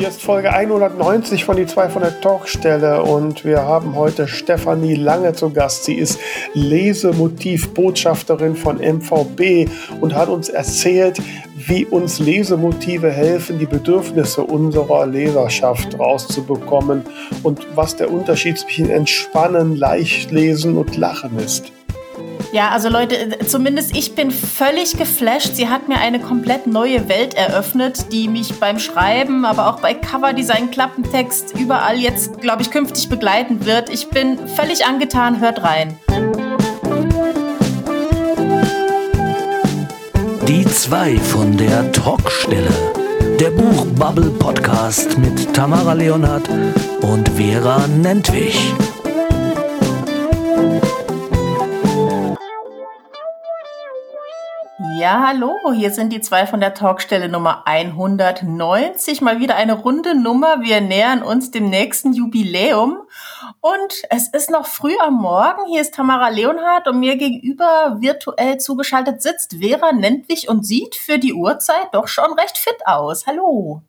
Hier ist Folge 190 von die zwei von der Talkstelle und wir haben heute Stefanie Lange zu Gast. Sie ist Lesemotivbotschafterin von MVB und hat uns erzählt, wie uns Lesemotive helfen, die Bedürfnisse unserer Leserschaft rauszubekommen und was der Unterschied zwischen Entspannen, Leichtlesen und Lachen ist. Ja, also Leute, zumindest ich bin völlig geflasht. Sie hat mir eine komplett neue Welt eröffnet, die mich beim Schreiben, aber auch bei Coverdesign, Klappentext, überall jetzt, glaube ich, künftig begleiten wird. Ich bin völlig angetan. Hört rein. Die zwei von der Talkstelle. Der Buchbubble Podcast mit Tamara Leonhardt und Vera Nentwich. Ja, hallo, hier sind die zwei von der Talkstelle Nummer 190. Mal wieder eine runde Nummer. Wir nähern uns dem nächsten Jubiläum. Und es ist noch früh am Morgen. Hier ist Tamara Leonhardt und mir gegenüber virtuell zugeschaltet sitzt Vera Nentwich und sieht für die Uhrzeit doch schon recht fit aus. Hallo.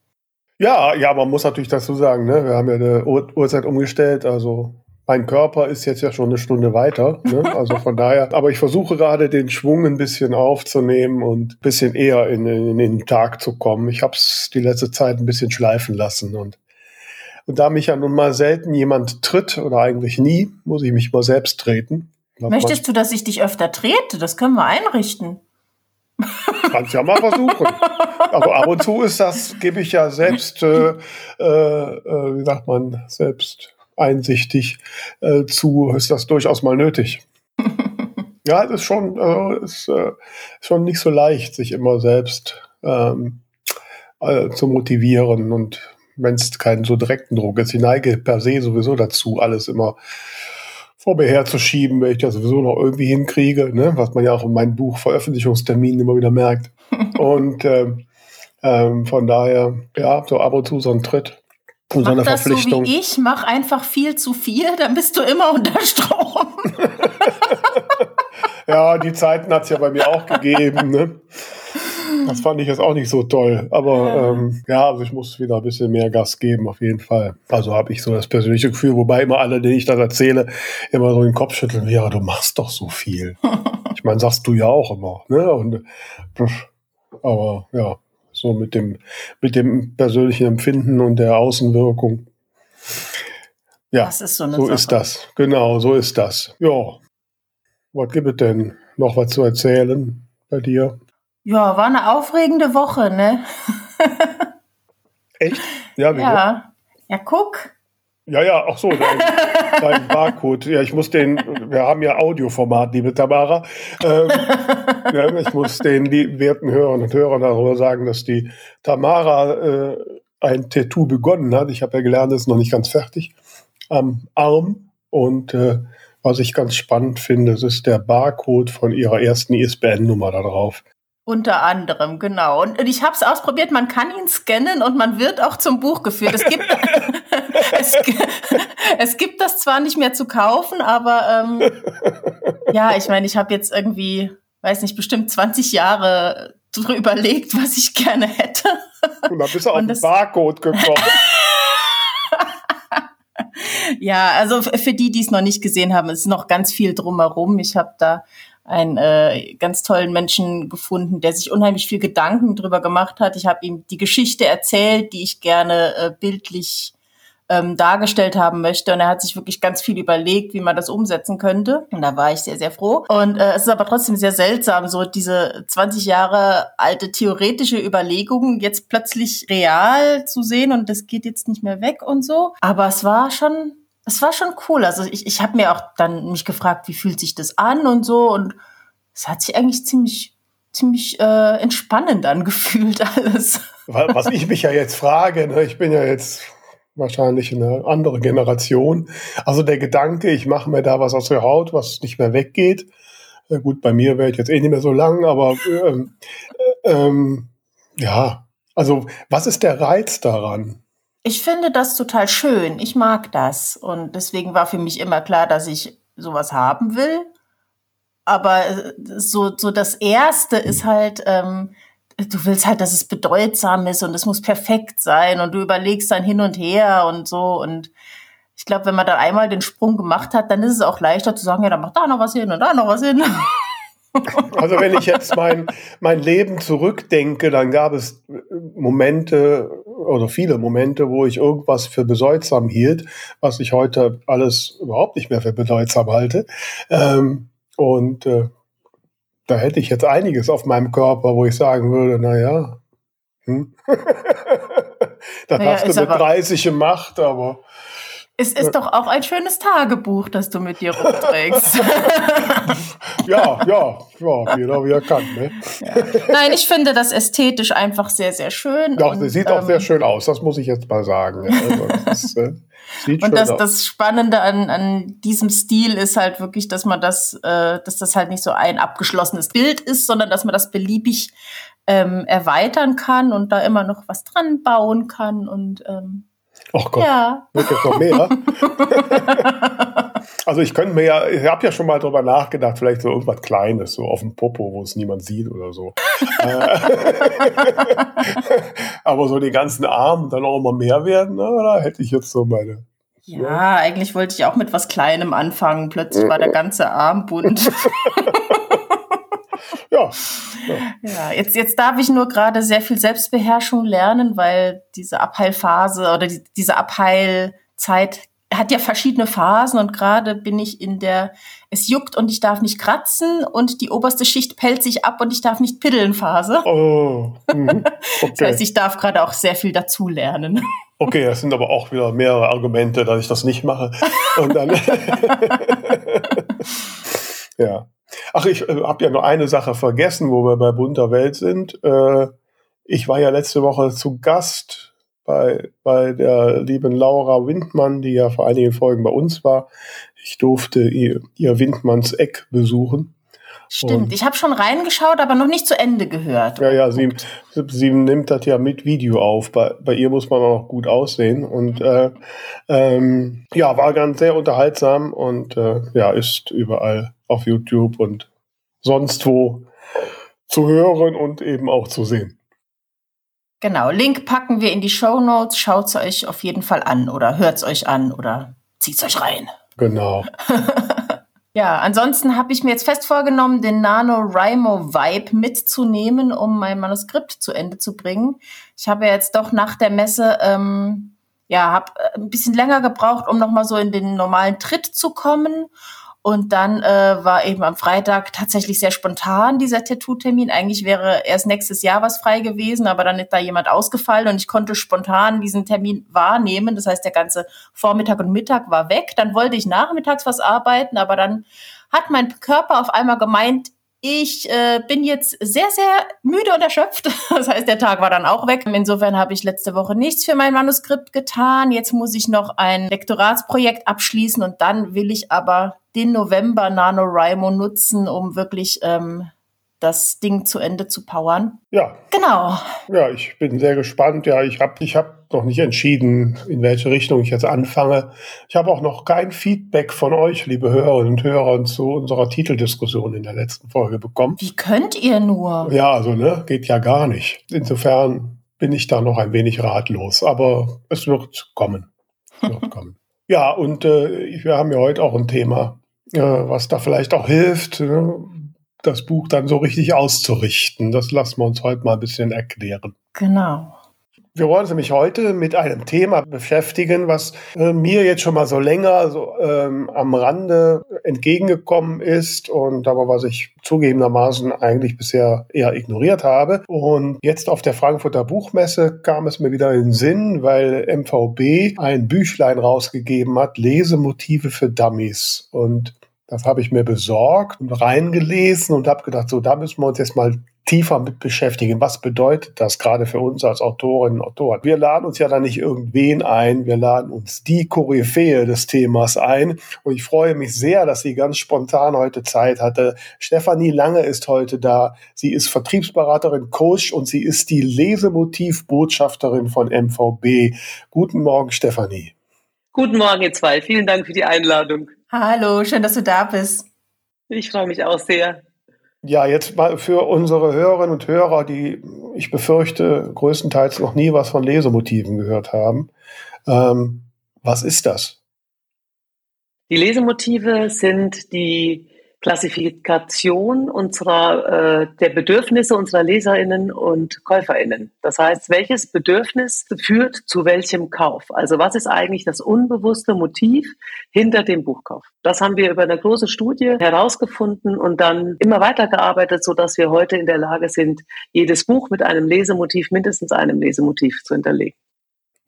Ja, ja, man muss natürlich dazu sagen, ne? wir haben ja eine Uhrzeit umgestellt, also mein Körper ist jetzt ja schon eine Stunde weiter. Ne? Also von daher, aber ich versuche gerade den Schwung ein bisschen aufzunehmen und ein bisschen eher in, in, in den Tag zu kommen. Ich habe es die letzte Zeit ein bisschen schleifen lassen und und da mich ja nun mal selten jemand tritt oder eigentlich nie, muss ich mich mal selbst treten. Möchtest du, dass ich dich öfter trete? Das können wir einrichten. Kannst ja mal versuchen. Aber ab und zu ist das, gebe ich ja selbst, äh, äh, äh wie sagt man, selbst einsichtig äh, zu, ist das durchaus mal nötig. ja, es ist schon, äh, ist, äh, schon nicht so leicht, sich immer selbst ähm, äh, zu motivieren und wenn es keinen so direkten Druck ist. Ich neige per se sowieso dazu, alles immer vor mir herzuschieben, wenn ich das sowieso noch irgendwie hinkriege, ne? was man ja auch in meinem Buch Veröffentlichungsterminen immer wieder merkt. Und ähm, ähm, von daher, ja, so ab und zu so ein Tritt und mach so das so wie ich, mach einfach viel zu viel, dann bist du immer unter Strom. ja, die Zeiten hat es ja bei mir auch gegeben. Ne? Das fand ich jetzt auch nicht so toll. Aber ja. Ähm, ja, also ich muss wieder ein bisschen mehr Gas geben, auf jeden Fall. Also habe ich so das persönliche Gefühl, wobei immer alle, denen ich das erzähle, immer so den Kopf schütteln, ja, du machst doch so viel. ich meine, sagst du ja auch immer. Ne? Und, aber ja, so mit dem, mit dem persönlichen Empfinden und der Außenwirkung. Ja, das ist so, so ist das. Genau, so ist das. Ja. Was gibt es denn noch was zu erzählen bei dir? Ja, war eine aufregende Woche, ne? Echt? Ja, wie ja. Ja, guck. Ja, ja, ach so, dein, Barcode. Ja, ich muss den, wir haben ja Audioformat, liebe Tamara. Ähm, ja, ich muss den die werten Hörern und Hörern darüber sagen, dass die Tamara äh, ein Tattoo begonnen hat. Ich habe ja gelernt, es ist noch nicht ganz fertig am Arm. Und äh, was ich ganz spannend finde, es ist der Barcode von ihrer ersten ISBN-Nummer da drauf. Unter anderem, genau. Und ich habe es ausprobiert, man kann ihn scannen und man wird auch zum Buch geführt. Es gibt, es, es, gibt das zwar nicht mehr zu kaufen, aber ähm, ja, ich meine, ich habe jetzt irgendwie, weiß nicht, bestimmt 20 Jahre drüber überlegt, was ich gerne hätte. Und dann bist du auf den Barcode gekommen. ja, also für die, die es noch nicht gesehen haben, ist noch ganz viel drumherum. Ich habe da einen äh, ganz tollen Menschen gefunden, der sich unheimlich viel Gedanken drüber gemacht hat. Ich habe ihm die Geschichte erzählt, die ich gerne äh, bildlich ähm, dargestellt haben möchte. Und er hat sich wirklich ganz viel überlegt, wie man das umsetzen könnte. Und da war ich sehr, sehr froh. Und äh, es ist aber trotzdem sehr seltsam, so diese 20 Jahre alte theoretische Überlegung jetzt plötzlich real zu sehen und das geht jetzt nicht mehr weg und so. Aber es war schon es war schon cool. Also ich, ich habe mir auch dann mich gefragt, wie fühlt sich das an und so. Und es hat sich eigentlich ziemlich, ziemlich äh, entspannend angefühlt alles. Was ich mich ja jetzt frage, ne, ich bin ja jetzt wahrscheinlich eine andere Generation. Also der Gedanke, ich mache mir da was aus der Haut, was nicht mehr weggeht. Äh, gut, bei mir wäre ich jetzt eh nicht mehr so lang, aber ähm, äh, ähm, ja, also was ist der Reiz daran? Ich finde das total schön. Ich mag das. Und deswegen war für mich immer klar, dass ich sowas haben will. Aber äh, so, so das Erste ist halt, ähm, du willst halt, dass es bedeutsam ist und es muss perfekt sein und du überlegst dann hin und her und so und ich glaube, wenn man dann einmal den Sprung gemacht hat, dann ist es auch leichter zu sagen, ja, dann mach da noch was hin und da noch was hin. Also wenn ich jetzt mein, mein Leben zurückdenke, dann gab es Momente oder viele Momente, wo ich irgendwas für bedeutsam hielt, was ich heute alles überhaupt nicht mehr für bedeutsam halte. Ähm, und äh, da hätte ich jetzt einiges auf meinem Körper, wo ich sagen würde, naja, hm? das naja, hast du mit 30 gemacht, aber es ist doch auch ein schönes Tagebuch, das du mit dir rumträgst. ja, ja, ja, jeder wie er kann. Ne? Ja. Nein, ich finde das ästhetisch einfach sehr, sehr schön. Ja, und, sieht ähm, auch sehr schön aus, das muss ich jetzt mal sagen. Also, das ist, äh, und das, aus. das Spannende an, an diesem Stil ist halt wirklich, dass man das, äh, dass das halt nicht so ein abgeschlossenes Bild ist, sondern dass man das beliebig ähm, erweitern kann und da immer noch was dran bauen kann und ähm, Ach Gott, ja. wird jetzt noch mehr. also ich könnte mir ja, ich habe ja schon mal drüber nachgedacht, vielleicht so irgendwas Kleines, so auf dem Popo, wo es niemand sieht oder so. Äh, aber so die ganzen Armen dann auch immer mehr werden, na, da hätte ich jetzt so meine. Ja, ja, eigentlich wollte ich auch mit was Kleinem anfangen. Plötzlich war der ganze Arm bunt. ja. Ja, jetzt, jetzt darf ich nur gerade sehr viel Selbstbeherrschung lernen, weil diese Abheilphase oder die, diese Abheilzeit hat ja verschiedene Phasen und gerade bin ich in der, es juckt und ich darf nicht kratzen und die oberste Schicht pellt sich ab und ich darf nicht piddeln Phase. Oh, mhm. okay. Das heißt, ich darf gerade auch sehr viel dazulernen. Okay, das sind aber auch wieder mehrere Argumente, dass ich das nicht mache. Und dann ja. Ach, ich äh, habe ja nur eine Sache vergessen, wo wir bei bunter Welt sind. Äh, ich war ja letzte Woche zu Gast bei, bei der lieben Laura Windmann, die ja vor einigen Folgen bei uns war. Ich durfte ihr, ihr Windmanns Eck besuchen. Stimmt, und ich habe schon reingeschaut, aber noch nicht zu Ende gehört. Ja, ja, sie, sie nimmt das ja mit Video auf. Bei, bei ihr muss man auch gut aussehen. Und äh, ähm, ja, war ganz sehr unterhaltsam und äh, ja, ist überall auf YouTube und sonst wo zu hören und eben auch zu sehen. Genau, Link packen wir in die Show Notes. Schaut es euch auf jeden Fall an oder hört es euch an oder zieht es euch rein. Genau. ja, ansonsten habe ich mir jetzt fest vorgenommen, den NaNoWriMo-Vibe mitzunehmen, um mein Manuskript zu Ende zu bringen. Ich habe jetzt doch nach der Messe ähm, ja, habe ein bisschen länger gebraucht, um nochmal so in den normalen Tritt zu kommen und dann äh, war eben am Freitag tatsächlich sehr spontan dieser Tattoo-Termin. Eigentlich wäre erst nächstes Jahr was frei gewesen, aber dann ist da jemand ausgefallen und ich konnte spontan diesen Termin wahrnehmen. Das heißt, der ganze Vormittag und Mittag war weg. Dann wollte ich nachmittags was arbeiten, aber dann hat mein Körper auf einmal gemeint, ich äh, bin jetzt sehr, sehr müde und erschöpft. Das heißt, der Tag war dann auch weg. Insofern habe ich letzte Woche nichts für mein Manuskript getan. Jetzt muss ich noch ein Lektoratsprojekt abschließen und dann will ich aber den November NaNoWriMo nutzen, um wirklich ähm, das Ding zu Ende zu powern. Ja. Genau. Ja, ich bin sehr gespannt. Ja, ich habe ich hab noch nicht entschieden, in welche Richtung ich jetzt anfange. Ich habe auch noch kein Feedback von euch, liebe Hörerinnen und Hörer, zu unserer Titeldiskussion in der letzten Folge bekommen. Wie könnt ihr nur? Ja, also, ne, geht ja gar nicht. Insofern bin ich da noch ein wenig ratlos, aber es wird kommen. Es wird kommen. Ja, und äh, wir haben ja heute auch ein Thema, äh, was da vielleicht auch hilft, ne? das Buch dann so richtig auszurichten. Das lassen wir uns heute mal ein bisschen erklären. Genau. Wir wollen uns nämlich heute mit einem Thema beschäftigen, was äh, mir jetzt schon mal so länger so, ähm, am Rande entgegengekommen ist und aber was ich zugegebenermaßen eigentlich bisher eher ignoriert habe. Und jetzt auf der Frankfurter Buchmesse kam es mir wieder in den Sinn, weil MVB ein Büchlein rausgegeben hat, Lesemotive für Dummies. Und das habe ich mir besorgt und reingelesen und habe gedacht, so, da müssen wir uns jetzt mal tiefer mit beschäftigen. Was bedeutet das gerade für uns als Autorinnen und Autoren? Wir laden uns ja da nicht irgendwen ein, wir laden uns die Koryphäe des Themas ein. Und ich freue mich sehr, dass sie ganz spontan heute Zeit hatte. Stefanie Lange ist heute da. Sie ist Vertriebsberaterin, Coach und sie ist die Lesemotivbotschafterin von MVB. Guten Morgen, Stefanie. Guten Morgen, ihr zwei. Vielen Dank für die Einladung. Hallo, schön, dass du da bist. Ich freue mich auch sehr. Ja, jetzt mal für unsere Hörerinnen und Hörer, die ich befürchte größtenteils noch nie was von Lesemotiven gehört haben. Ähm, was ist das? Die Lesemotive sind die Klassifikation unserer, äh, der Bedürfnisse unserer Leserinnen und Käuferinnen. Das heißt, welches Bedürfnis führt zu welchem Kauf? Also was ist eigentlich das unbewusste Motiv hinter dem Buchkauf? Das haben wir über eine große Studie herausgefunden und dann immer weitergearbeitet, so dass wir heute in der Lage sind, jedes Buch mit einem Lesemotiv, mindestens einem Lesemotiv zu hinterlegen.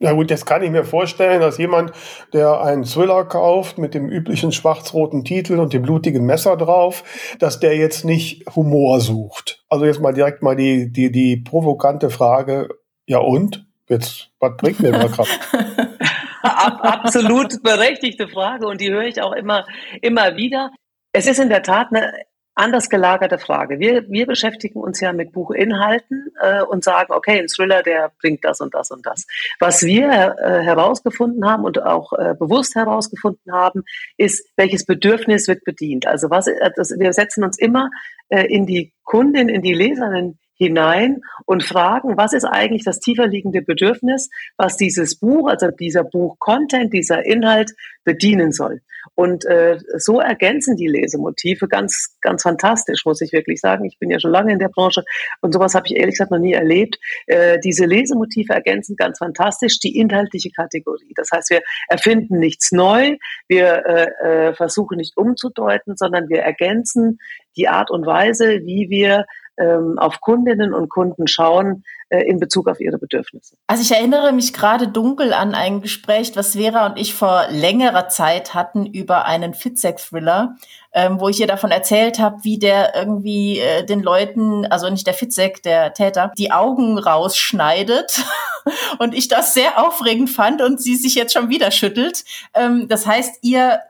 Ja gut, jetzt kann ich mir vorstellen, dass jemand, der einen Thriller kauft mit dem üblichen schwarz-roten Titel und dem blutigen Messer drauf, dass der jetzt nicht Humor sucht. Also jetzt mal direkt mal die, die, die provokante Frage, ja und? Jetzt, was bringt mir da Kraft? Absolut berechtigte Frage und die höre ich auch immer, immer wieder. Es ist in der Tat eine anders gelagerte Frage. Wir, wir beschäftigen uns ja mit Buchinhalten äh, und sagen, okay, ein Thriller, der bringt das und das und das. Was wir äh, herausgefunden haben und auch äh, bewusst herausgefunden haben, ist, welches Bedürfnis wird bedient. Also was, äh, das, wir setzen uns immer äh, in die Kundin, in die Leserin hinein und fragen, was ist eigentlich das tiefer liegende Bedürfnis, was dieses Buch, also dieser Buch-Content, dieser Inhalt bedienen soll. Und äh, so ergänzen die Lesemotive ganz, ganz fantastisch, muss ich wirklich sagen. Ich bin ja schon lange in der Branche und sowas habe ich ehrlich gesagt noch nie erlebt. Äh, diese Lesemotive ergänzen ganz fantastisch die inhaltliche Kategorie. Das heißt, wir erfinden nichts neu, wir äh, äh, versuchen nicht umzudeuten, sondern wir ergänzen die Art und Weise, wie wir ähm, auf Kundinnen und Kunden schauen äh, in Bezug auf ihre Bedürfnisse. Also ich erinnere mich gerade dunkel an ein Gespräch, was Vera und ich vor längerer Zeit hatten über einen Fitzek-Thriller, ähm, wo ich ihr davon erzählt habe, wie der irgendwie äh, den Leuten, also nicht der Fitzek, der Täter, die Augen rausschneidet und ich das sehr aufregend fand und sie sich jetzt schon wieder schüttelt. Ähm, das heißt, ihr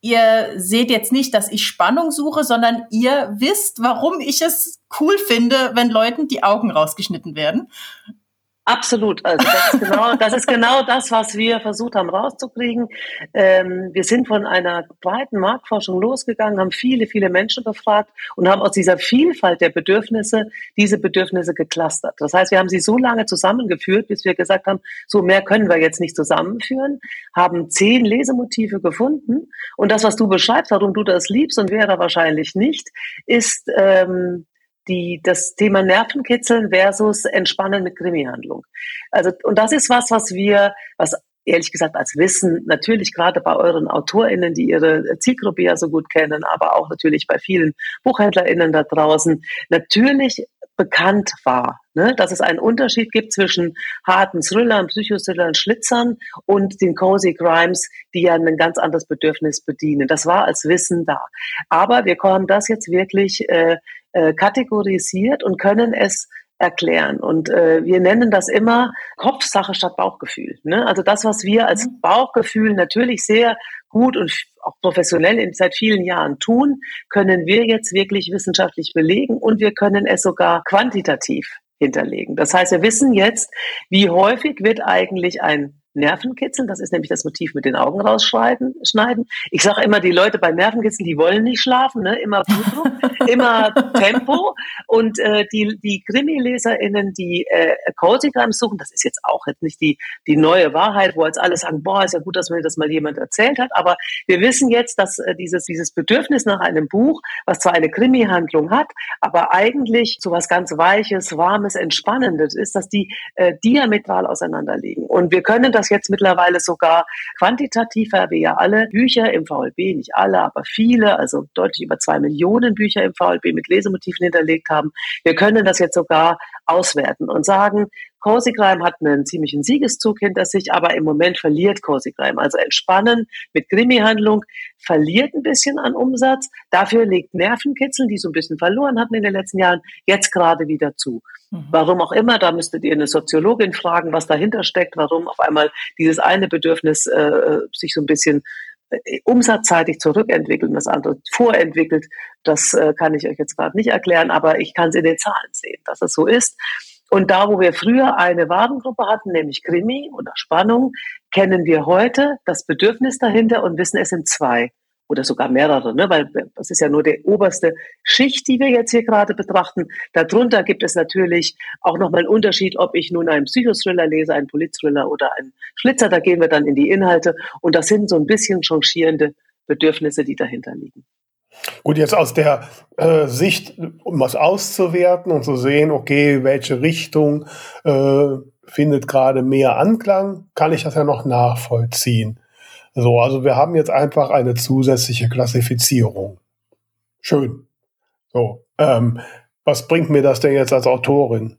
ihr seht jetzt nicht, dass ich Spannung suche, sondern ihr wisst, warum ich es cool finde, wenn Leuten die Augen rausgeschnitten werden. Absolut. Also das ist genau das, ist genau das was wir versucht haben rauszukriegen. Ähm, wir sind von einer breiten Marktforschung losgegangen, haben viele, viele Menschen befragt und haben aus dieser Vielfalt der Bedürfnisse diese Bedürfnisse geclustert. Das heißt, wir haben sie so lange zusammengeführt, bis wir gesagt haben, so mehr können wir jetzt nicht zusammenführen, haben zehn Lesemotive gefunden und das, was du beschreibst, warum du das liebst und wäre wahrscheinlich nicht, ist ähm, die, das Thema Nervenkitzeln versus Entspannen mit Krimihandlung. Also, und das ist was, was wir, was ehrlich gesagt als Wissen natürlich gerade bei euren AutorInnen, die ihre Zielgruppe ja so gut kennen, aber auch natürlich bei vielen BuchhändlerInnen da draußen, natürlich bekannt war, ne? dass es einen Unterschied gibt zwischen harten Thrillern, Psychothrillern, Schlitzern und den Cozy Crimes, die ja ein ganz anderes Bedürfnis bedienen. Das war als Wissen da. Aber wir haben das jetzt wirklich äh, äh, kategorisiert und können es erklären. Und äh, wir nennen das immer Kopfsache statt Bauchgefühl. Ne? Also das, was wir als mhm. Bauchgefühl natürlich sehr gut und auch professionell in, seit vielen Jahren tun, können wir jetzt wirklich wissenschaftlich belegen und wir können es sogar quantitativ hinterlegen. Das heißt, wir wissen jetzt, wie häufig wird eigentlich ein Nervenkitzeln. Das ist nämlich das Motiv mit den Augen rausschneiden. Schneiden. Ich sage immer, die Leute bei Nervenkitzeln, die wollen nicht schlafen, ne? immer Blutdruck, immer Tempo. Und äh, die, die Krimi-LeserInnen, die äh, Crimes suchen, das ist jetzt auch jetzt nicht die, die neue Wahrheit, wo jetzt alle sagen, boah, ist ja gut, dass mir das mal jemand erzählt hat. Aber wir wissen jetzt, dass äh, dieses, dieses Bedürfnis nach einem Buch, was zwar eine Krimi-Handlung hat, aber eigentlich so was ganz Weiches, Warmes, Entspannendes ist, dass die äh, diametral auseinanderliegen. Und wir können das das jetzt mittlerweile sogar quantitativ, weil wir ja alle Bücher im VLB, nicht alle, aber viele, also deutlich über zwei Millionen Bücher im VLB mit Lesemotiven hinterlegt haben. Wir können das jetzt sogar auswerten und sagen, Crime hat einen ziemlichen Siegeszug hinter sich, aber im Moment verliert Crime. Also entspannen mit Krimi-Handlung verliert ein bisschen an Umsatz. Dafür legt Nervenkitzeln, die so ein bisschen verloren hatten in den letzten Jahren, jetzt gerade wieder zu. Mhm. Warum auch immer, da müsstet ihr eine Soziologin fragen, was dahinter steckt, warum auf einmal dieses eine Bedürfnis äh, sich so ein bisschen äh, umsatzseitig zurückentwickelt und das andere vorentwickelt. Das äh, kann ich euch jetzt gerade nicht erklären, aber ich kann es in den Zahlen sehen, dass es so ist. Und da, wo wir früher eine Warengruppe hatten, nämlich Krimi oder Spannung, kennen wir heute das Bedürfnis dahinter und wissen, es sind zwei. oder sogar mehrere, ne? weil das ist ja nur die oberste Schicht, die wir jetzt hier gerade betrachten. Darunter gibt es natürlich auch nochmal einen Unterschied, ob ich nun einen Psychothriller lese, einen Politthriller oder einen Schlitzer. Da gehen wir dann in die Inhalte und das sind so ein bisschen changierende Bedürfnisse, die dahinter liegen. Gut, jetzt aus der äh, Sicht, um was auszuwerten und zu sehen, okay, welche Richtung äh, findet gerade mehr Anklang, kann ich das ja noch nachvollziehen. So, also wir haben jetzt einfach eine zusätzliche Klassifizierung. Schön. So, ähm, was bringt mir das denn jetzt als Autorin?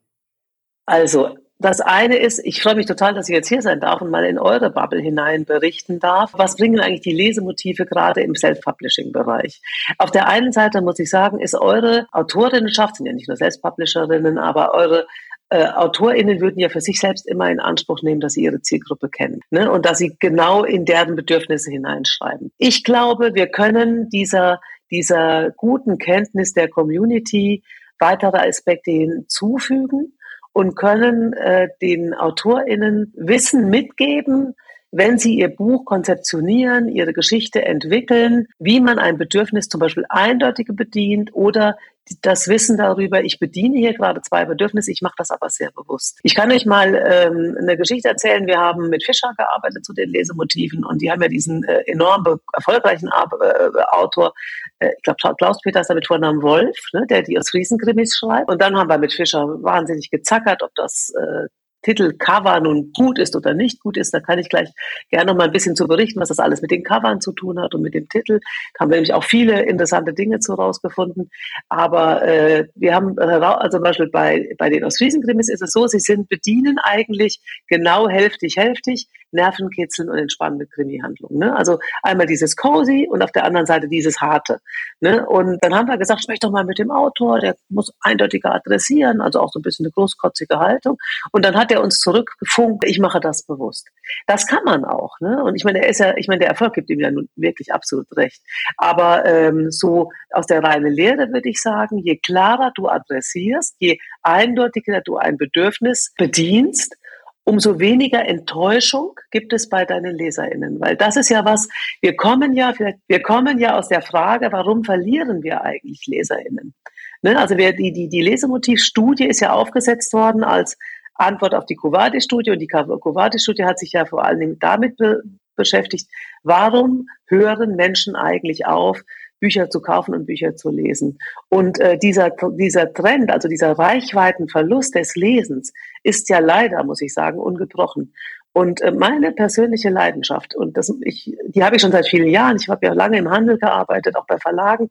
Also, das eine ist, ich freue mich total, dass ich jetzt hier sein darf und mal in eure Bubble hinein berichten darf. Was bringen eigentlich die Lesemotive gerade im Self-Publishing-Bereich? Auf der einen Seite muss ich sagen, ist eure Autorinnenschaft, sind ja nicht nur Self-Publisherinnen, aber eure äh, AutorInnen würden ja für sich selbst immer in Anspruch nehmen, dass sie ihre Zielgruppe kennen ne? und dass sie genau in deren Bedürfnisse hineinschreiben. Ich glaube, wir können dieser, dieser guten Kenntnis der Community weitere Aspekte hinzufügen und können äh, den AutorInnen Wissen mitgeben, wenn sie ihr Buch konzeptionieren, ihre Geschichte entwickeln, wie man ein Bedürfnis zum Beispiel eindeutig bedient oder das Wissen darüber, ich bediene hier gerade zwei Bedürfnisse, ich mache das aber sehr bewusst. Ich kann euch mal ähm, eine Geschichte erzählen. Wir haben mit Fischer gearbeitet zu den Lesemotiven und die haben ja diesen äh, enorm erfolgreichen äh, Autor, äh, ich glaube Klaus-Peter ist damit Vornamen Wolf, ne, der die aus Riesenkrimis schreibt. Und dann haben wir mit Fischer wahnsinnig gezackert, ob das äh, Titelcover nun gut ist oder nicht gut ist, da kann ich gleich gerne noch mal ein bisschen zu berichten, was das alles mit den Covern zu tun hat und mit dem Titel. Da haben wir nämlich auch viele interessante Dinge zu rausgefunden. Aber äh, wir haben, also zum Beispiel bei, bei den Ostfriesen-Krimis ist es so, sie sind bedienen eigentlich genau hälftig, hälftig, Nervenkitzeln und entspannende Krimi-Handlungen. Ne? Also einmal dieses Cozy und auf der anderen Seite dieses Harte. Ne? Und dann haben wir gesagt, sprech doch mal mit dem Autor, der muss eindeutiger adressieren, also auch so ein bisschen eine großkotzige Haltung. Und dann hat er uns zurückgefunkt, ich mache das bewusst. Das kann man auch. Ne? Und ich meine, er ist ja, ich meine, der Erfolg gibt ihm ja nun wirklich absolut recht. Aber ähm, so aus der reinen Lehre würde ich sagen, je klarer du adressierst, je eindeutiger du ein Bedürfnis bedienst, umso weniger Enttäuschung gibt es bei deinen LeserInnen. Weil das ist ja was, wir kommen ja, wir kommen ja aus der Frage, warum verlieren wir eigentlich LeserInnen? Ne? Also wir, die, die, die Lesemotivstudie ist ja aufgesetzt worden als Antwort auf die Covadis-Studie und die Covadis-Studie hat sich ja vor allen Dingen damit be beschäftigt, warum hören Menschen eigentlich auf, Bücher zu kaufen und Bücher zu lesen. Und äh, dieser, dieser Trend, also dieser Reichweitenverlust des Lesens, ist ja leider, muss ich sagen, ungebrochen. Und äh, meine persönliche Leidenschaft, und das, ich, die habe ich schon seit vielen Jahren, ich habe ja lange im Handel gearbeitet, auch bei Verlagen,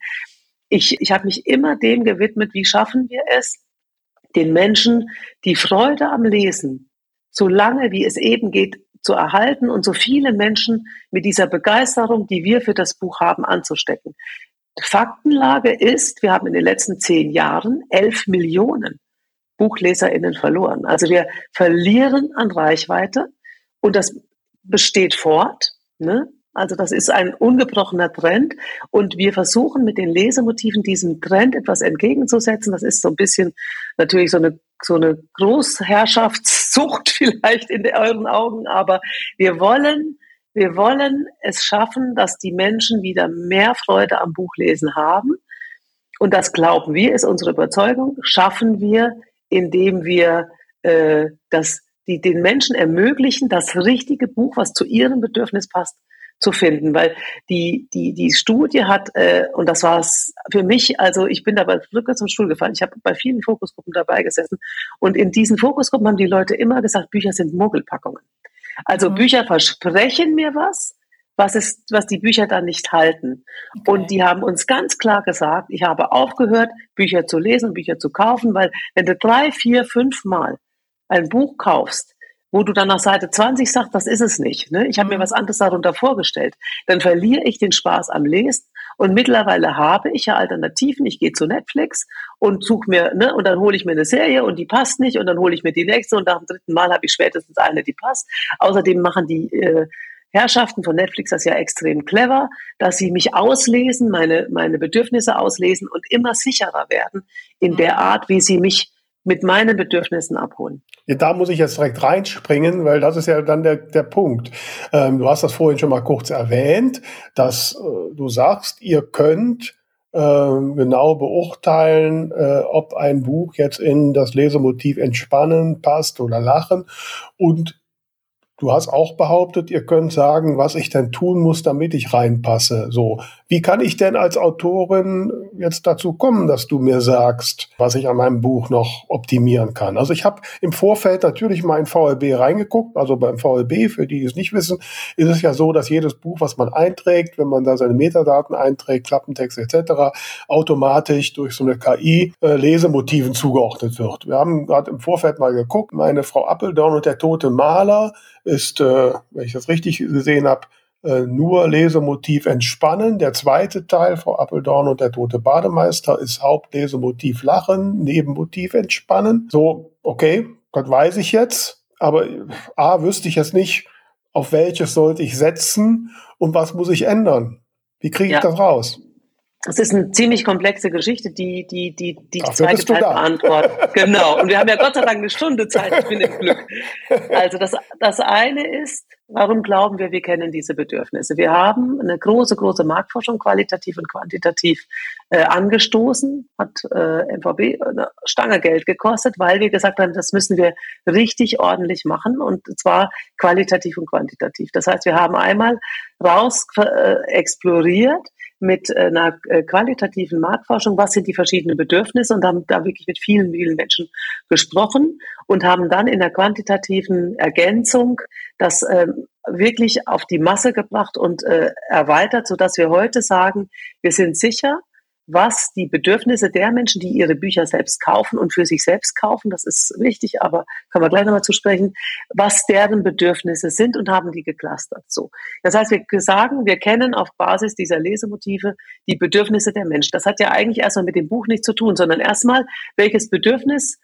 ich, ich habe mich immer dem gewidmet, wie schaffen wir es, den Menschen die Freude am Lesen, so lange wie es eben geht, zu erhalten und so viele Menschen mit dieser Begeisterung, die wir für das Buch haben, anzustecken. Faktenlage ist, wir haben in den letzten zehn Jahren elf Millionen BuchleserInnen verloren. Also wir verlieren an Reichweite und das besteht fort. Ne? Also das ist ein ungebrochener Trend und wir versuchen mit den Lesemotiven diesem Trend etwas entgegenzusetzen. Das ist so ein bisschen natürlich so eine so eine Großherrschaftssucht vielleicht in euren Augen, aber wir wollen wir wollen es schaffen, dass die Menschen wieder mehr Freude am Buchlesen haben. Und das glauben wir, ist unsere Überzeugung, schaffen wir, indem wir äh, das, die, den Menschen ermöglichen, das richtige Buch, was zu ihrem Bedürfnis passt, zu finden, weil die, die, die Studie hat, äh, und das war es für mich, also ich bin dabei wirklich zum Stuhl gefallen. Ich habe bei vielen Fokusgruppen dabei gesessen und in diesen Fokusgruppen haben die Leute immer gesagt, Bücher sind Mogelpackungen. Also mhm. Bücher versprechen mir was, was, ist, was die Bücher dann nicht halten. Okay. Und die haben uns ganz klar gesagt, ich habe aufgehört, Bücher zu lesen, Bücher zu kaufen, weil wenn du drei, vier, fünf Mal ein Buch kaufst, wo du dann nach Seite 20 sagst, das ist es nicht. Ne? Ich habe mir mhm. was anderes darunter vorgestellt. Dann verliere ich den Spaß am Lesen. Und mittlerweile habe ich ja Alternativen. Ich gehe zu Netflix und suche mir, ne, und dann hole ich mir eine Serie und die passt nicht und dann hole ich mir die nächste und nach dem dritten Mal habe ich spätestens eine, die passt. Außerdem machen die äh, Herrschaften von Netflix das ja extrem clever, dass sie mich auslesen, meine, meine Bedürfnisse auslesen und immer sicherer werden in der mhm. Art, wie sie mich mit meinen Bedürfnissen abholen. Ja, da muss ich jetzt direkt reinspringen, weil das ist ja dann der, der Punkt. Ähm, du hast das vorhin schon mal kurz erwähnt, dass äh, du sagst, ihr könnt äh, genau beurteilen, äh, ob ein Buch jetzt in das Lesemotiv entspannen passt oder lachen und Du hast auch behauptet, ihr könnt sagen, was ich denn tun muss, damit ich reinpasse. So, wie kann ich denn als Autorin jetzt dazu kommen, dass du mir sagst, was ich an meinem Buch noch optimieren kann? Also ich habe im Vorfeld natürlich mal in VLB reingeguckt. Also beim VLB, für die, die es nicht wissen, ist es ja so, dass jedes Buch, was man einträgt, wenn man da seine Metadaten einträgt, Klappentext etc., automatisch durch so eine KI äh, Lesemotiven zugeordnet wird. Wir haben gerade im Vorfeld mal geguckt, meine Frau Appeldorn und der tote Maler ist, äh, wenn ich das richtig gesehen habe, äh, nur Lesemotiv Entspannen. Der zweite Teil, Frau Appeldorn und der tote Bademeister, ist Hauptlesemotiv Lachen, Nebenmotiv Entspannen. So, okay, das weiß ich jetzt, aber A, wüsste ich jetzt nicht, auf welches sollte ich setzen und was muss ich ändern? Wie kriege ich ja. das raus? Es ist eine ziemlich komplexe Geschichte, die die die die Ach, zweite Teil beantwortet. genau. Und wir haben ja Gott sei Dank eine Stunde Zeit. Ich bin im Glück. Also das das eine ist, warum glauben wir, wir kennen diese Bedürfnisse? Wir haben eine große große Marktforschung qualitativ und quantitativ äh, angestoßen, hat äh, MVB eine Stange Geld gekostet, weil wir gesagt haben, das müssen wir richtig ordentlich machen und zwar qualitativ und quantitativ. Das heißt, wir haben einmal raus äh, exploriert mit äh, einer äh, qualitativen Marktforschung, was sind die verschiedenen Bedürfnisse und haben da wirklich mit vielen, vielen Menschen gesprochen und haben dann in der quantitativen Ergänzung das äh, wirklich auf die Masse gebracht und äh, erweitert, sodass wir heute sagen, wir sind sicher, was die Bedürfnisse der Menschen, die ihre Bücher selbst kaufen und für sich selbst kaufen, das ist wichtig, aber können wir gleich nochmal zu sprechen, was deren Bedürfnisse sind und haben die geclustert. So. Das heißt, wir sagen, wir kennen auf Basis dieser Lesemotive die Bedürfnisse der Menschen. Das hat ja eigentlich erstmal mit dem Buch nichts zu tun, sondern erstmal, welches Bedürfnis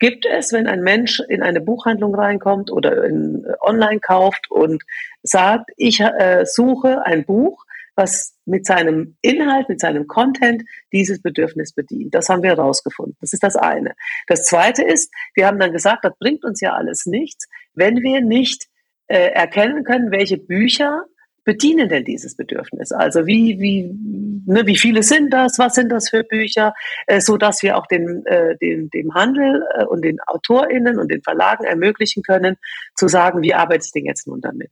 gibt es, wenn ein Mensch in eine Buchhandlung reinkommt oder in, äh, online kauft und sagt, ich äh, suche ein Buch, was mit seinem Inhalt, mit seinem Content dieses Bedürfnis bedient. Das haben wir herausgefunden. Das ist das eine. Das zweite ist, wir haben dann gesagt, das bringt uns ja alles nichts, wenn wir nicht äh, erkennen können, welche Bücher bedienen denn dieses Bedürfnis? Also wie, wie, ne, wie viele sind das? Was sind das für Bücher? Äh, so dass wir auch den, äh, den, dem Handel äh, und den AutorInnen und den Verlagen ermöglichen können, zu sagen, wie arbeite ich denn jetzt nun damit?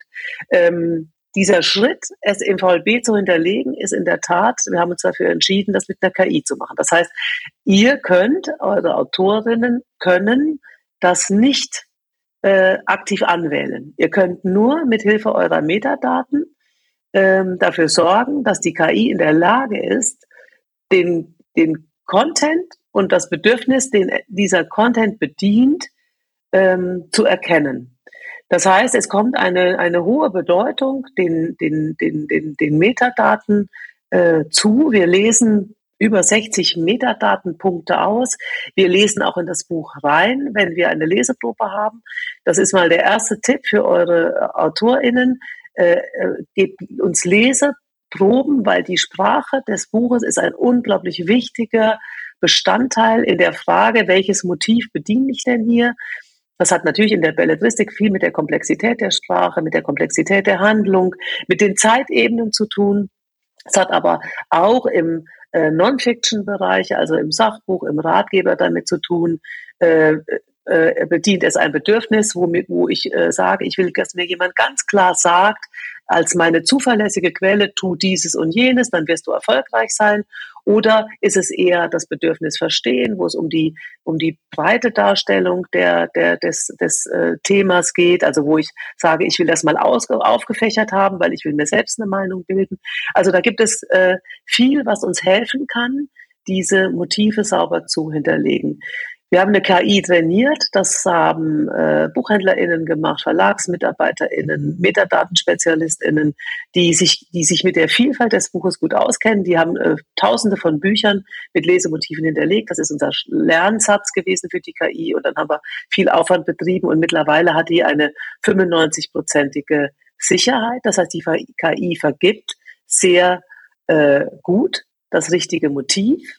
Ähm, dieser Schritt, es im VLB zu hinterlegen, ist in der Tat, wir haben uns dafür entschieden, das mit einer KI zu machen. Das heißt, ihr könnt, eure Autorinnen können das nicht äh, aktiv anwählen. Ihr könnt nur mit Hilfe eurer Metadaten ähm, dafür sorgen, dass die KI in der Lage ist, den, den Content und das Bedürfnis, den dieser Content bedient, ähm, zu erkennen. Das heißt, es kommt eine, eine hohe Bedeutung den, den, den, den, den Metadaten äh, zu. Wir lesen über 60 Metadatenpunkte aus. Wir lesen auch in das Buch rein, wenn wir eine Leseprobe haben. Das ist mal der erste Tipp für eure AutorInnen. Äh, äh, gebt uns Leseproben, weil die Sprache des Buches ist ein unglaublich wichtiger Bestandteil in der Frage, welches Motiv bediene ich denn hier? Das hat natürlich in der Belletristik viel mit der Komplexität der Sprache, mit der Komplexität der Handlung, mit den Zeitebenen zu tun. Es hat aber auch im äh, Non-Fiction-Bereich, also im Sachbuch, im Ratgeber damit zu tun, äh, äh, bedient es ein Bedürfnis, wo, wo ich äh, sage, ich will, dass mir jemand ganz klar sagt, als meine zuverlässige Quelle, tu dieses und jenes, dann wirst du erfolgreich sein. Oder ist es eher das Bedürfnis verstehen, wo es um die, um die breite Darstellung der, der, des, des äh, Themas geht, also wo ich sage, ich will das mal aus, aufgefächert haben, weil ich will mir selbst eine Meinung bilden. Also da gibt es äh, viel, was uns helfen kann, diese Motive sauber zu hinterlegen. Wir haben eine KI trainiert, das haben äh, BuchhändlerInnen gemacht, VerlagsmitarbeiterInnen, MetadatenspezialistInnen, die sich, die sich mit der Vielfalt des Buches gut auskennen. Die haben äh, tausende von Büchern mit Lesemotiven hinterlegt. Das ist unser Lernsatz gewesen für die KI. Und dann haben wir viel Aufwand betrieben und mittlerweile hat die eine 95-prozentige Sicherheit. Das heißt, die KI vergibt sehr äh, gut das richtige Motiv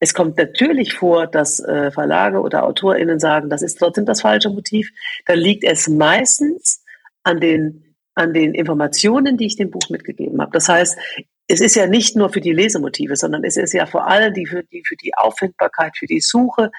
Es kommt natürlich vor, dass äh, Verlage oder AutorInnen sagen, das ist trotzdem das falsche Motiv. Dann liegt es meistens an den, an den Informationen, die ich dem Buch mitgegeben habe. Das heißt, es ist ja nicht nur für die Lesemotive, sondern es ist ja vor allem die für die, für die Auffindbarkeit, für die Suche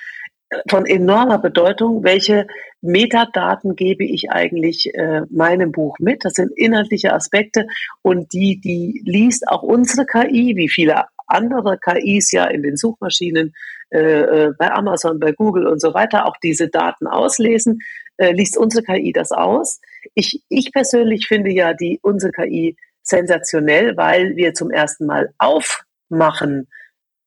äh, von enormer Bedeutung. Welche Metadaten gebe ich eigentlich äh, meinem Buch mit? Das sind inhaltliche Aspekte und die, die liest auch unsere KI, wie viele andere KIs ja in den Suchmaschinen äh, äh, bei Amazon, bei Google und so weiter auch diese Daten auslesen, äh, liest unsere KI das aus. Ich, ich persönlich finde ja die unsere KI sensationell, weil wir zum ersten Mal aufmachen,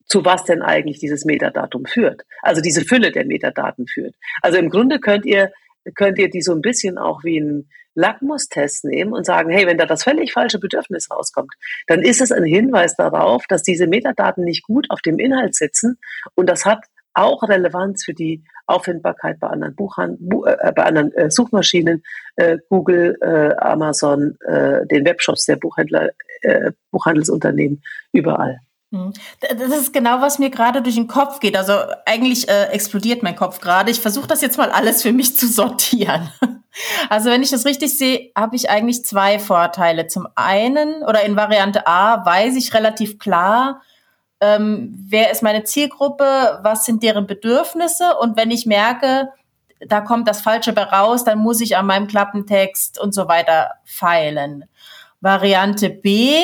zu was denn eigentlich dieses Metadatum führt. Also diese Fülle der Metadaten führt. Also im Grunde könnt ihr, könnt ihr die so ein bisschen auch wie ein Lackmustest nehmen und sagen, hey, wenn da das völlig falsche Bedürfnis rauskommt, dann ist es ein Hinweis darauf, dass diese Metadaten nicht gut auf dem Inhalt sitzen und das hat auch Relevanz für die Auffindbarkeit bei anderen, Buchhand äh, bei anderen äh, Suchmaschinen, äh, Google, äh, Amazon, äh, den Webshops der Buchhändler, äh, Buchhandelsunternehmen, überall. Hm. Das ist genau, was mir gerade durch den Kopf geht. Also eigentlich äh, explodiert mein Kopf gerade. Ich versuche das jetzt mal alles für mich zu sortieren. Also wenn ich das richtig sehe, habe ich eigentlich zwei Vorteile. Zum einen oder in Variante A weiß ich relativ klar, ähm, wer ist meine Zielgruppe, was sind deren Bedürfnisse und wenn ich merke, da kommt das Falsche bei raus, dann muss ich an meinem Klappentext und so weiter feilen. Variante B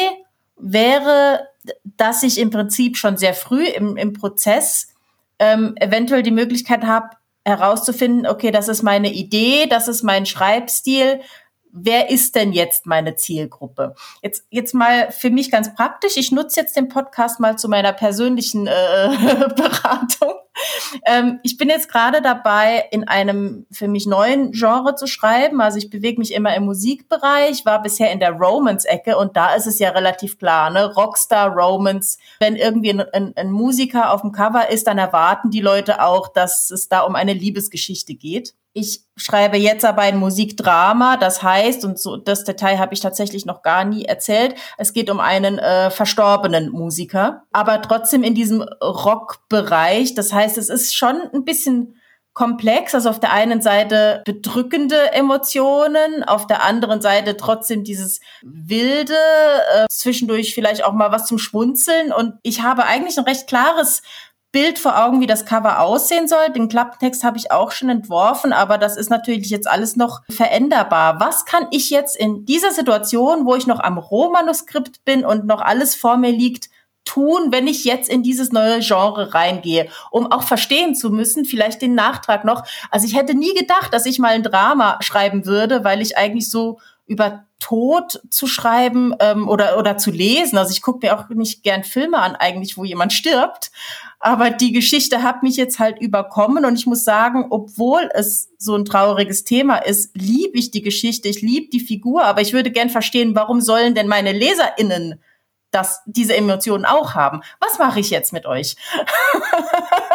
wäre, dass ich im Prinzip schon sehr früh im, im Prozess ähm, eventuell die Möglichkeit habe, herauszufinden, okay, das ist meine Idee, das ist mein Schreibstil, wer ist denn jetzt meine Zielgruppe? Jetzt, jetzt mal für mich ganz praktisch. Ich nutze jetzt den Podcast mal zu meiner persönlichen äh, Beratung. Ähm, ich bin jetzt gerade dabei, in einem für mich neuen Genre zu schreiben. Also ich bewege mich immer im Musikbereich, war bisher in der Romance-Ecke und da ist es ja relativ klar, ne? Rockstar, Romance. Wenn irgendwie ein, ein, ein Musiker auf dem Cover ist, dann erwarten die Leute auch, dass es da um eine Liebesgeschichte geht. Ich schreibe jetzt aber ein Musikdrama, das heißt, und so das Detail habe ich tatsächlich noch gar nie erzählt, es geht um einen äh, verstorbenen Musiker, aber trotzdem in diesem Rockbereich. Das heißt, es ist schon ein bisschen komplex. Also auf der einen Seite bedrückende Emotionen, auf der anderen Seite trotzdem dieses wilde, äh, zwischendurch vielleicht auch mal was zum Schwunzeln. Und ich habe eigentlich ein recht klares Bild vor Augen, wie das Cover aussehen soll. Den Klappentext habe ich auch schon entworfen, aber das ist natürlich jetzt alles noch veränderbar. Was kann ich jetzt in dieser Situation, wo ich noch am Rohmanuskript bin und noch alles vor mir liegt, tun, wenn ich jetzt in dieses neue Genre reingehe, um auch verstehen zu müssen, vielleicht den Nachtrag noch. Also ich hätte nie gedacht, dass ich mal ein Drama schreiben würde, weil ich eigentlich so über Tod zu schreiben ähm, oder, oder zu lesen. Also ich gucke mir auch nicht gern Filme an, eigentlich, wo jemand stirbt. Aber die Geschichte hat mich jetzt halt überkommen und ich muss sagen, obwohl es so ein trauriges Thema ist, liebe ich die Geschichte, ich liebe die Figur, aber ich würde gern verstehen, warum sollen denn meine LeserInnen das, diese Emotionen auch haben? Was mache ich jetzt mit euch?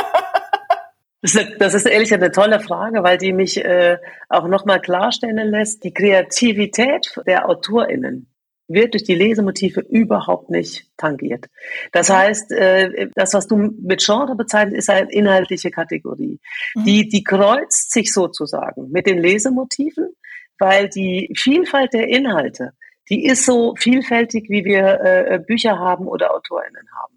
Das ist, das ist ehrlich eine tolle Frage, weil die mich äh, auch nochmal klarstellen lässt, die Kreativität der AutorInnen wird durch die Lesemotive überhaupt nicht tangiert. Das heißt, äh, das, was du mit Genre bezeichnest, ist eine inhaltliche Kategorie. Mhm. Die, die kreuzt sich sozusagen mit den Lesemotiven, weil die Vielfalt der Inhalte, die ist so vielfältig, wie wir äh, Bücher haben oder AutorInnen haben.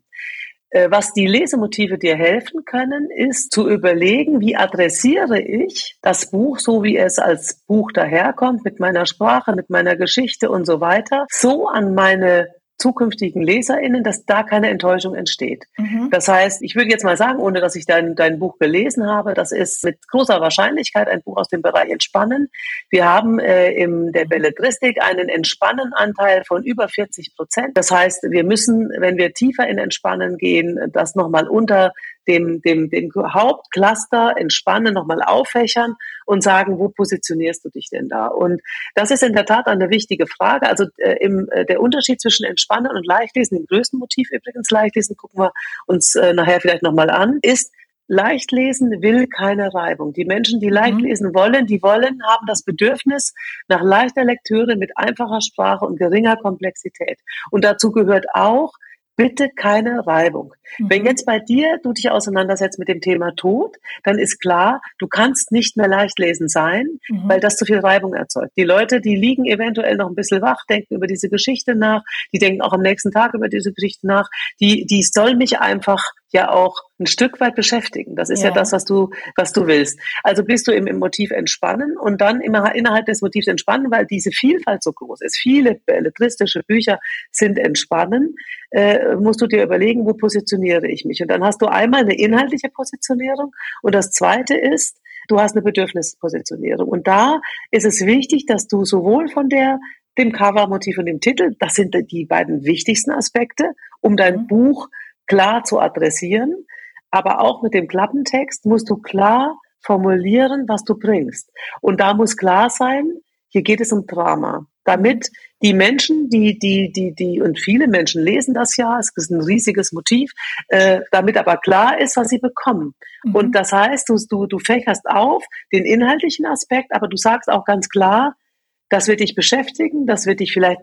Äh, was die Lesemotive dir helfen können, ist zu überlegen, wie adressiere ich das Buch, so wie es als Buch daherkommt, mit meiner Sprache, mit meiner Geschichte und so weiter, so an meine zukünftigen LeserInnen, dass da keine Enttäuschung entsteht. Mhm. Das heißt, ich würde jetzt mal sagen, ohne dass ich dein, dein Buch gelesen habe, das ist mit großer Wahrscheinlichkeit ein Buch aus dem Bereich Entspannen. Wir haben äh, in der Belletristik einen Entspannenanteil von über 40 Prozent. Das heißt, wir müssen, wenn wir tiefer in Entspannen gehen, das nochmal unter dem, dem, dem Hauptcluster entspannen, nochmal auffächern und sagen, wo positionierst du dich denn da? Und das ist in der Tat eine wichtige Frage. Also äh, im, äh, der Unterschied zwischen Entspannen und Leichtlesen, dem größten Motiv übrigens Leichtlesen, gucken wir uns äh, nachher vielleicht nochmal an, ist, Leichtlesen will keine Reibung. Die Menschen, die leicht mhm. lesen wollen, die wollen, haben das Bedürfnis nach leichter Lektüre mit einfacher Sprache und geringer Komplexität. Und dazu gehört auch, bitte keine Reibung. Mhm. Wenn jetzt bei dir du dich auseinandersetzt mit dem Thema Tod, dann ist klar, du kannst nicht mehr leicht lesen sein, mhm. weil das zu viel Reibung erzeugt. Die Leute, die liegen eventuell noch ein bisschen wach, denken über diese Geschichte nach, die denken auch am nächsten Tag über diese Geschichte nach, die, die soll mich einfach ja auch ein Stück weit beschäftigen. Das ist ja, ja das, was du, was du willst. Also bist du im, im Motiv entspannen und dann immer innerhalb des Motivs entspannen, weil diese Vielfalt so groß ist. Viele belletristische Bücher sind entspannen. Äh, musst du dir überlegen, wo positioniere ich mich? Und dann hast du einmal eine inhaltliche Positionierung und das zweite ist, du hast eine Bedürfnispositionierung. Und da ist es wichtig, dass du sowohl von der dem Covermotiv und dem Titel, das sind die beiden wichtigsten Aspekte, um dein mhm. Buch klar zu adressieren, aber auch mit dem Klappentext musst du klar formulieren, was du bringst. Und da muss klar sein, hier geht es um Drama. Damit die Menschen, die, die, die, die, und viele Menschen lesen das ja, es ist ein riesiges Motiv, äh, damit aber klar ist, was sie bekommen. Mhm. Und das heißt, du, du, du fächerst auf den inhaltlichen Aspekt, aber du sagst auch ganz klar, das wird dich beschäftigen, das wird dich vielleicht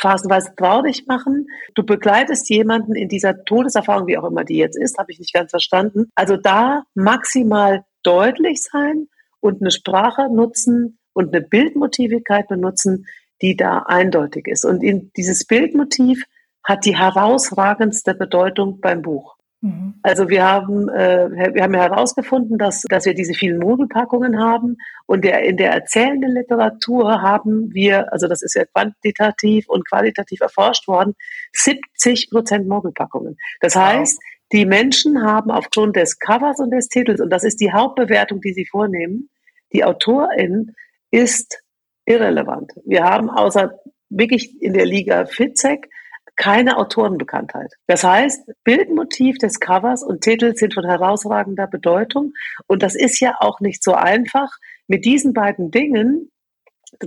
phasenweise traurig machen. Du begleitest jemanden in dieser Todeserfahrung, wie auch immer die jetzt ist, habe ich nicht ganz verstanden. Also da maximal deutlich sein und eine Sprache nutzen und eine Bildmotivigkeit benutzen, die da eindeutig ist. Und in dieses Bildmotiv hat die herausragendste Bedeutung beim Buch. Mhm. Also wir haben, äh, wir haben herausgefunden, dass, dass wir diese vielen Mogelpackungen haben und der, in der erzählenden Literatur haben wir, also das ist ja quantitativ und qualitativ erforscht worden, 70 Prozent Mogelpackungen. Das heißt, die Menschen haben aufgrund des Covers und des Titels, und das ist die Hauptbewertung, die sie vornehmen, die Autorin ist irrelevant. Wir haben außer wirklich in der Liga Fitzek keine Autorenbekanntheit. Das heißt, Bildmotiv des Covers und Titel sind von herausragender Bedeutung. Und das ist ja auch nicht so einfach, mit diesen beiden Dingen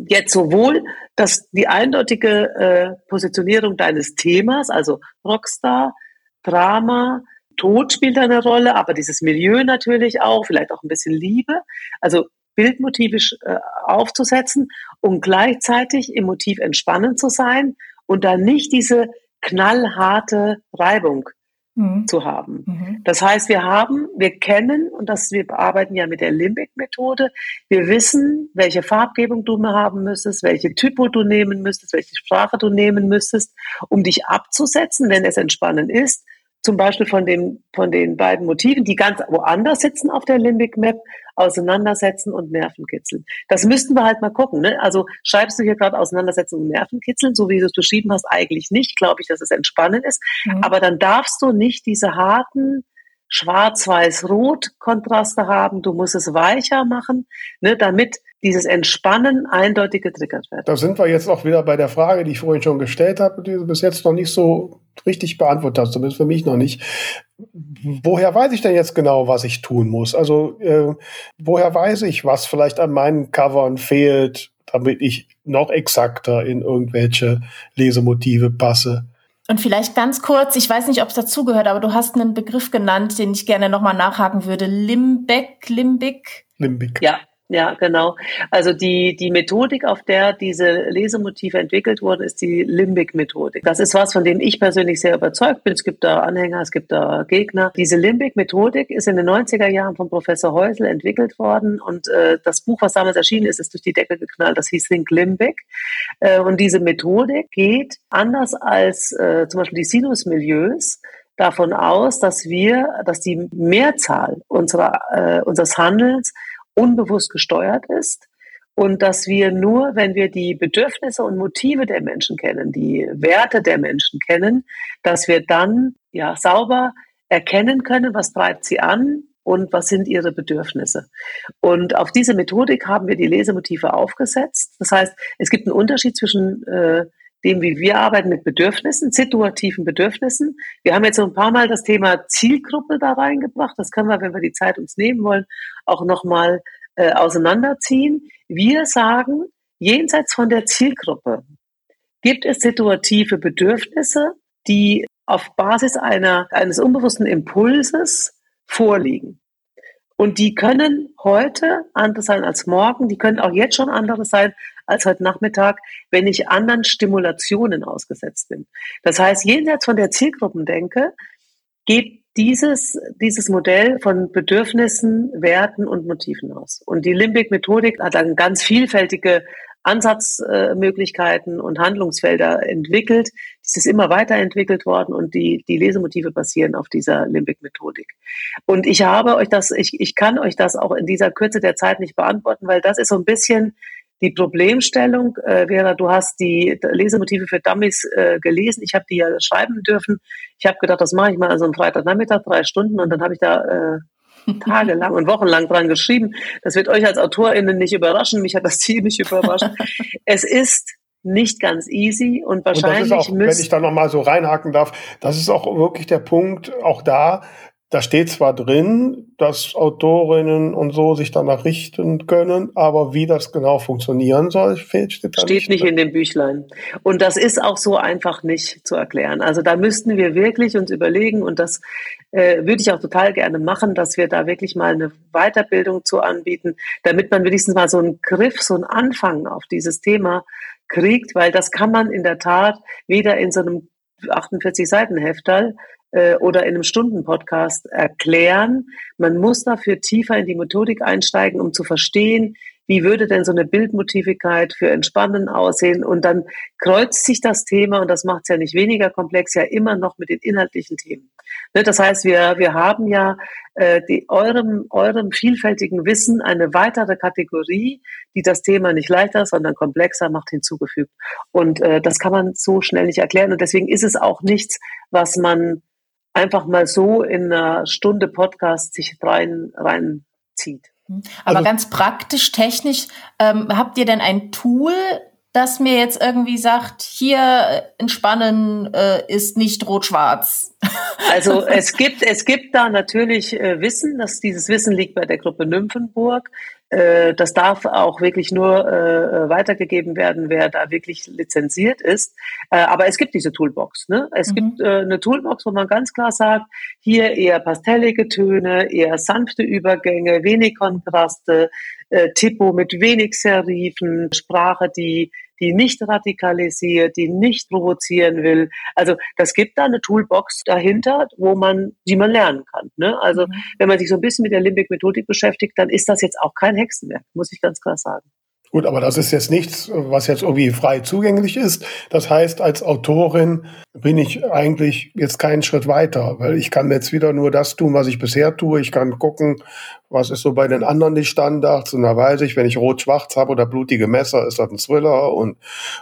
jetzt sowohl dass die eindeutige äh, Positionierung deines Themas, also Rockstar, Drama, Tod spielt eine Rolle, aber dieses Milieu natürlich auch, vielleicht auch ein bisschen Liebe, also bildmotivisch äh, aufzusetzen und gleichzeitig im Motiv entspannend zu sein und dann nicht diese knallharte Reibung mhm. zu haben. Mhm. Das heißt, wir haben, wir kennen, und das, wir arbeiten ja mit der Limbic-Methode, wir wissen, welche Farbgebung du haben müsstest, welche Typo du nehmen müsstest, welche Sprache du nehmen müsstest, um dich abzusetzen, wenn es entspannend ist zum Beispiel von den, von den beiden Motiven, die ganz woanders sitzen auf der Limbic Map, auseinandersetzen und Nervenkitzeln. Das müssten wir halt mal gucken. Ne? Also schreibst du hier gerade auseinandersetzen und Nervenkitzeln, so wie du es beschrieben hast, eigentlich nicht, glaube ich, dass es entspannend ist. Mhm. Aber dann darfst du nicht diese harten Schwarz-Weiß-Rot-Kontraste haben. Du musst es weicher machen, ne, damit dieses Entspannen eindeutig getriggert wird. Da sind wir jetzt auch wieder bei der Frage, die ich vorhin schon gestellt habe, die du bis jetzt noch nicht so richtig beantwortet hast, zumindest für mich noch nicht. Woher weiß ich denn jetzt genau, was ich tun muss? Also äh, woher weiß ich, was vielleicht an meinen Covern fehlt, damit ich noch exakter in irgendwelche Lesemotive passe? Und vielleicht ganz kurz, ich weiß nicht, ob es dazugehört, aber du hast einen Begriff genannt, den ich gerne nochmal nachhaken würde. Limbeck, Limbic? Limbic. Ja, ja, genau. Also die, die Methodik, auf der diese Lesemotive entwickelt wurden, ist die Limbic-Methodik. Das ist was, von dem ich persönlich sehr überzeugt bin. Es gibt da Anhänger, es gibt da Gegner. Diese Limbic-Methodik ist in den 90er Jahren von Professor Häusl entwickelt worden und äh, das Buch, was damals erschienen ist, ist durch die Decke geknallt. Das hieß Think Limbic. Äh, und diese Methodik geht anders als äh, zum Beispiel die Sinusmilieus davon aus, dass wir, dass die Mehrzahl unserer, äh, unseres Handelns unbewusst gesteuert ist und dass wir nur, wenn wir die Bedürfnisse und Motive der Menschen kennen, die Werte der Menschen kennen, dass wir dann ja sauber erkennen können, was treibt sie an und was sind ihre Bedürfnisse. Und auf diese Methodik haben wir die Lesemotive aufgesetzt. Das heißt, es gibt einen Unterschied zwischen äh, dem, wie wir arbeiten mit Bedürfnissen, situativen Bedürfnissen. Wir haben jetzt so ein paar Mal das Thema Zielgruppe da reingebracht. Das können wir, wenn wir die Zeit uns nehmen wollen, auch nochmal äh, auseinanderziehen. Wir sagen, jenseits von der Zielgruppe gibt es situative Bedürfnisse, die auf Basis einer, eines unbewussten Impulses vorliegen. Und die können heute anders sein als morgen, die können auch jetzt schon anders sein als heute Nachmittag, wenn ich anderen Stimulationen ausgesetzt bin. Das heißt, jenseits von der Zielgruppendenke geht dieses, dieses Modell von Bedürfnissen, Werten und Motiven aus. Und die Limbic-Methodik hat dann ganz vielfältige Ansatzmöglichkeiten und Handlungsfelder entwickelt. Es ist immer weiterentwickelt worden und die, die Lesemotive basieren auf dieser Limbic-Methodik. Und ich habe euch das, ich, ich kann euch das auch in dieser Kürze der Zeit nicht beantworten, weil das ist so ein bisschen die Problemstellung. Äh, Vera, du hast die Lesemotive für Dummies äh, gelesen. Ich habe die ja schreiben dürfen. Ich habe gedacht, das mache ich mal also am Freitagnachmittag, drei Stunden und dann habe ich da äh, tagelang und wochenlang dran geschrieben. Das wird euch als AutorInnen nicht überraschen. Mich hat das ziemlich überrascht. es ist nicht ganz easy und wahrscheinlich und das ist auch, wenn ich da nochmal so reinhaken darf, das ist auch wirklich der Punkt, auch da, da steht zwar drin, dass Autorinnen und so sich danach richten können, aber wie das genau funktionieren soll, steht, steht da nicht, nicht in dem Büchlein. Und das ist auch so einfach nicht zu erklären. Also da müssten wir wirklich uns überlegen und das äh, würde ich auch total gerne machen, dass wir da wirklich mal eine Weiterbildung zu anbieten, damit man wenigstens mal so einen Griff, so einen Anfang auf dieses Thema kriegt, weil das kann man in der Tat weder in so einem 48 Seiten Heftal äh, oder in einem Stundenpodcast erklären. Man muss dafür tiefer in die Methodik einsteigen, um zu verstehen, wie würde denn so eine Bildmotivigkeit für Entspannen aussehen? Und dann kreuzt sich das Thema, und das macht es ja nicht weniger komplex, ja immer noch mit den inhaltlichen Themen. Ne, das heißt, wir, wir haben ja äh, die, eurem, eurem vielfältigen Wissen eine weitere Kategorie, die das Thema nicht leichter, sondern komplexer macht, hinzugefügt. Und äh, das kann man so schnell nicht erklären. Und deswegen ist es auch nichts, was man einfach mal so in einer Stunde Podcast sich rein reinzieht. Mhm. Aber also, ganz praktisch, technisch, ähm, habt ihr denn ein Tool, das mir jetzt irgendwie sagt, hier äh, entspannen äh, ist nicht rot-schwarz. Also es gibt, es gibt da natürlich äh, Wissen, dass dieses Wissen liegt bei der Gruppe Nymphenburg. Äh, das darf auch wirklich nur äh, weitergegeben werden, wer da wirklich lizenziert ist. Äh, aber es gibt diese Toolbox. Ne? Es mhm. gibt äh, eine Toolbox, wo man ganz klar sagt, hier eher pastellige Töne, eher sanfte Übergänge, wenig Kontraste, äh, Typo mit wenig Serifen, Sprache, die die nicht radikalisiert, die nicht provozieren will. Also das gibt da eine Toolbox dahinter, wo man, die man lernen kann. Ne? Also mhm. wenn man sich so ein bisschen mit der Limbic-Methodik beschäftigt, dann ist das jetzt auch kein Hexenwerk, muss ich ganz klar sagen. Gut, aber das ist jetzt nichts, was jetzt irgendwie frei zugänglich ist. Das heißt, als Autorin bin ich eigentlich jetzt keinen Schritt weiter, weil ich kann jetzt wieder nur das tun, was ich bisher tue. Ich kann gucken, was ist so bei den anderen die Standards und da weiß ich, wenn ich rot-schwarz habe oder blutige Messer, ist das ein Thriller und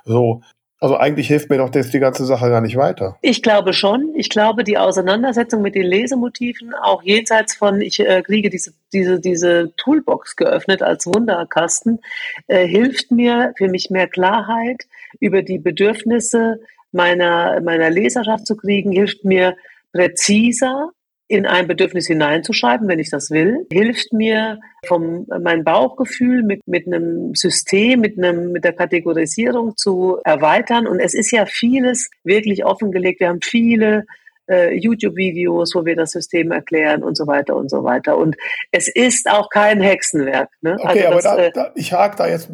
so. Also eigentlich hilft mir doch das die ganze Sache gar nicht weiter. Ich glaube schon. Ich glaube, die Auseinandersetzung mit den Lesemotiven, auch jenseits von, ich äh, kriege diese, diese, diese Toolbox geöffnet als Wunderkasten, äh, hilft mir für mich mehr Klarheit über die Bedürfnisse meiner, meiner Leserschaft zu kriegen, hilft mir präziser in ein Bedürfnis hineinzuschreiben, wenn ich das will, hilft mir vom mein Bauchgefühl mit mit einem System, mit einem mit der Kategorisierung zu erweitern. Und es ist ja vieles wirklich offengelegt. Wir haben viele äh, YouTube-Videos, wo wir das System erklären und so weiter und so weiter. Und es ist auch kein Hexenwerk. Ne? Okay, also das, aber da, äh, da, ich hake da jetzt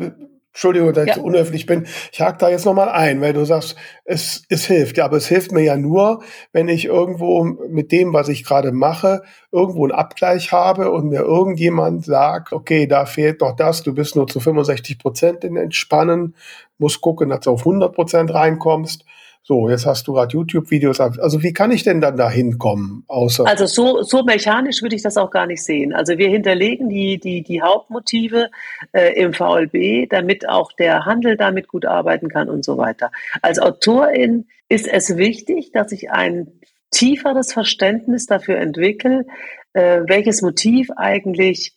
Entschuldigung, dass ja. ich so unhöflich bin. Ich hake da jetzt nochmal ein, weil du sagst, es, es hilft. Ja, aber es hilft mir ja nur, wenn ich irgendwo mit dem, was ich gerade mache, irgendwo einen Abgleich habe und mir irgendjemand sagt, okay, da fehlt doch das, du bist nur zu 65 Prozent in Entspannen, musst gucken, dass du auf 100 Prozent reinkommst. So, jetzt hast du gerade YouTube-Videos. Also wie kann ich denn dann da hinkommen? Also so, so mechanisch würde ich das auch gar nicht sehen. Also wir hinterlegen die, die, die Hauptmotive äh, im VLB, damit auch der Handel damit gut arbeiten kann und so weiter. Als Autorin ist es wichtig, dass ich ein tieferes Verständnis dafür entwickle, äh, welches Motiv eigentlich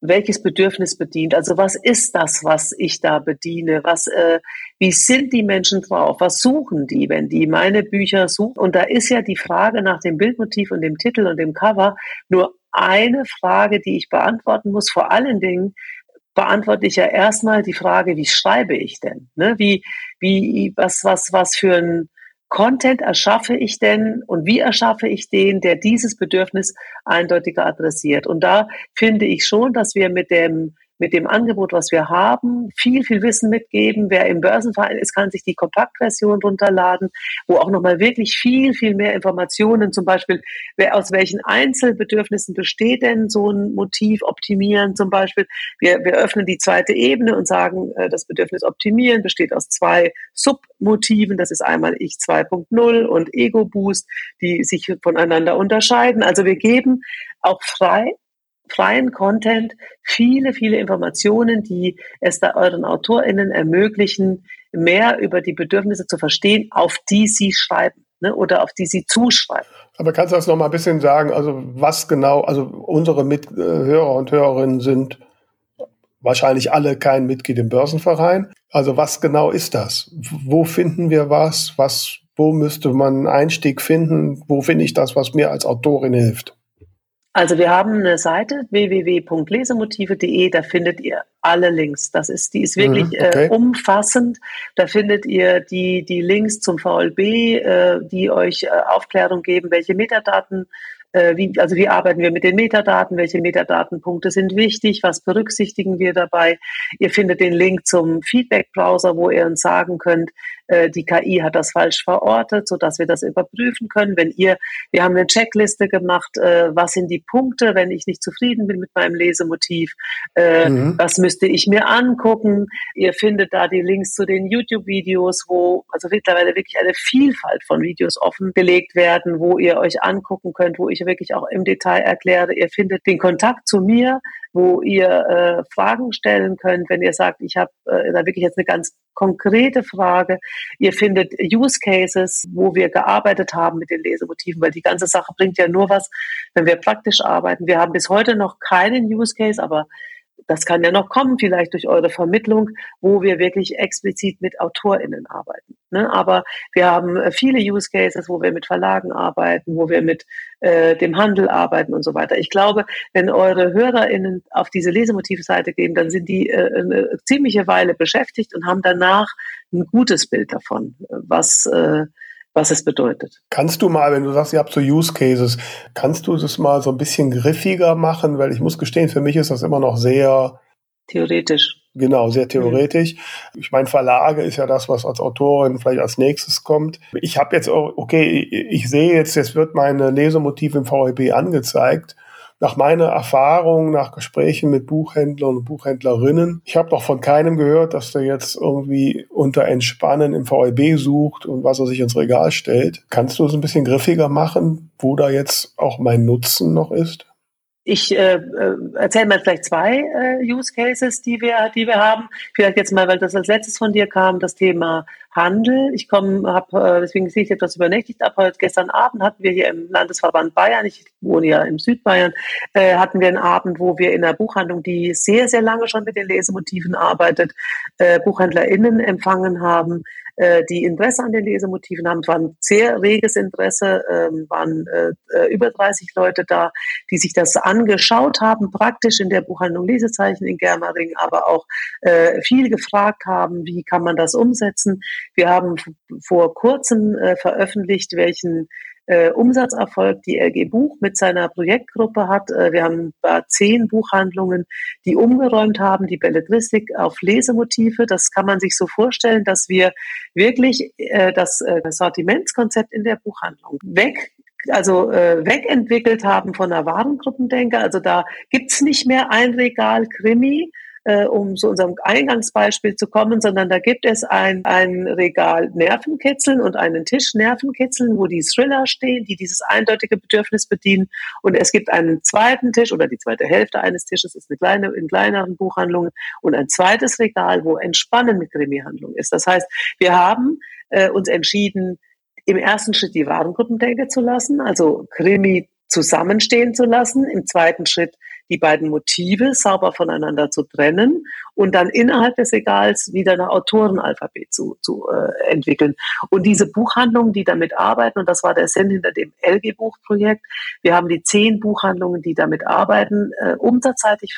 welches Bedürfnis bedient. Also was ist das, was ich da bediene? Was, äh, wie sind die Menschen drauf? Was suchen die, wenn die meine Bücher suchen? Und da ist ja die Frage nach dem Bildmotiv und dem Titel und dem Cover nur eine Frage, die ich beantworten muss. Vor allen Dingen beantworte ich ja erstmal die Frage, wie schreibe ich denn? Ne? Wie, wie, was, was, was für ein Content erschaffe ich denn und wie erschaffe ich den, der dieses Bedürfnis eindeutiger adressiert? Und da finde ich schon, dass wir mit dem mit dem Angebot, was wir haben, viel, viel Wissen mitgeben. Wer im Börsenverein ist, kann sich die Kompaktversion runterladen, wo auch nochmal wirklich viel, viel mehr Informationen, zum Beispiel, wer, aus welchen Einzelbedürfnissen besteht denn so ein Motiv optimieren zum Beispiel. Wir, wir öffnen die zweite Ebene und sagen, äh, das Bedürfnis optimieren besteht aus zwei Submotiven. Das ist einmal Ich 2.0 und Ego Boost, die sich voneinander unterscheiden. Also wir geben auch frei freien Content viele, viele Informationen, die es da euren AutorInnen ermöglichen, mehr über die Bedürfnisse zu verstehen, auf die sie schreiben ne, oder auf die sie zuschreiben. Aber kannst du das noch mal ein bisschen sagen? Also was genau, also unsere Mithörer und Hörerinnen sind wahrscheinlich alle kein Mitglied im Börsenverein. Also was genau ist das? Wo finden wir was? Was, wo müsste man einen Einstieg finden? Wo finde ich das, was mir als Autorin hilft? Also wir haben eine Seite www.lesemotive.de, da findet ihr alle Links. Das ist, die ist wirklich mhm, okay. äh, umfassend. Da findet ihr die, die Links zum VLB, äh, die euch äh, Aufklärung geben, welche Metadaten äh, wie, also wie arbeiten wir mit den Metadaten, welche Metadatenpunkte sind wichtig, was berücksichtigen wir dabei. Ihr findet den Link zum Feedback-Browser, wo ihr uns sagen könnt, die KI hat das falsch verortet, so dass wir das überprüfen können. Wenn ihr, wir haben eine Checkliste gemacht, äh, was sind die Punkte, wenn ich nicht zufrieden bin mit meinem Lesemotiv, äh, mhm. was müsste ich mir angucken. Ihr findet da die Links zu den YouTube-Videos, wo also mittlerweile wirklich eine Vielfalt von Videos offengelegt werden, wo ihr euch angucken könnt, wo ich wirklich auch im Detail erkläre. Ihr findet den Kontakt zu mir, wo ihr äh, Fragen stellen könnt, wenn ihr sagt, ich habe äh, da wirklich jetzt eine ganz konkrete Frage. Ihr findet Use Cases, wo wir gearbeitet haben mit den Lesemotiven, weil die ganze Sache bringt ja nur was, wenn wir praktisch arbeiten. Wir haben bis heute noch keinen Use Case, aber das kann ja noch kommen, vielleicht durch eure Vermittlung, wo wir wirklich explizit mit AutorInnen arbeiten. Ne? Aber wir haben äh, viele Use Cases, wo wir mit Verlagen arbeiten, wo wir mit äh, dem Handel arbeiten und so weiter. Ich glaube, wenn eure HörerInnen auf diese Lesemotivseite gehen, dann sind die äh, eine ziemliche Weile beschäftigt und haben danach ein gutes Bild davon, was äh, was es bedeutet. Kannst du mal, wenn du sagst, ihr habt so Use Cases, kannst du das mal so ein bisschen griffiger machen? Weil ich muss gestehen, für mich ist das immer noch sehr theoretisch. Genau, sehr theoretisch. Mhm. Ich meine, Verlage ist ja das, was als Autorin vielleicht als nächstes kommt. Ich habe jetzt, okay, ich sehe jetzt, jetzt wird meine Lesemotiv im VEB angezeigt nach meiner Erfahrung, nach Gesprächen mit Buchhändlern und Buchhändlerinnen, ich habe noch von keinem gehört, dass der jetzt irgendwie unter Entspannen im VEB sucht und was er sich ins Regal stellt. Kannst du es ein bisschen griffiger machen, wo da jetzt auch mein Nutzen noch ist? Ich äh, äh, erzähle mal vielleicht zwei äh, Use Cases, die wir, die wir haben. Vielleicht jetzt mal, weil das als letztes von dir kam, das Thema Handel. Ich komme, habe, äh, deswegen sehe ich etwas übernächtigt ab. Heute gestern Abend hatten wir hier im Landesverband Bayern, ich wohne ja im Südbayern, äh, hatten wir einen Abend, wo wir in einer Buchhandlung, die sehr, sehr lange schon mit den Lesemotiven arbeitet, äh, BuchhändlerInnen empfangen haben, äh, die Interesse an den Lesemotiven haben. Es war ein sehr reges Interesse, ähm, waren äh, äh über 30 Leute da, die sich das angeschaut haben, praktisch in der Buchhandlung Lesezeichen in Germering, aber auch äh, viel gefragt haben, wie kann man das umsetzen. Wir haben vor kurzem äh, veröffentlicht, welchen äh, Umsatzerfolg die LG Buch mit seiner Projektgruppe hat. Äh, wir haben da zehn Buchhandlungen, die umgeräumt haben, die Belletristik auf Lesemotive. Das kann man sich so vorstellen, dass wir wirklich äh, das, äh, Sortimentskonzept in der Buchhandlung weg also äh, wegentwickelt haben von der Warengruppendenker. Also da gibt's nicht mehr ein Regal Krimi, äh, um zu unserem Eingangsbeispiel zu kommen, sondern da gibt es ein, ein Regal Nervenkitzeln und einen Tisch Nervenkitzeln, wo die Thriller stehen, die dieses eindeutige Bedürfnis bedienen. Und es gibt einen zweiten Tisch oder die zweite Hälfte eines Tisches ist eine kleine, in kleineren Buchhandlungen und ein zweites Regal, wo Entspannen mit Krimi-Handlung ist. Das heißt, wir haben äh, uns entschieden, im ersten Schritt die Warengruppendenke zu lassen, also Krimi zusammenstehen zu lassen. Im zweiten Schritt die beiden Motive sauber voneinander zu trennen und dann innerhalb des Regals wieder ein Autorenalphabet zu, zu äh, entwickeln. Und diese Buchhandlungen, die damit arbeiten, und das war der Sinn hinter dem LG-Buchprojekt, wir haben die zehn Buchhandlungen, die damit arbeiten, äh, umsatzseitig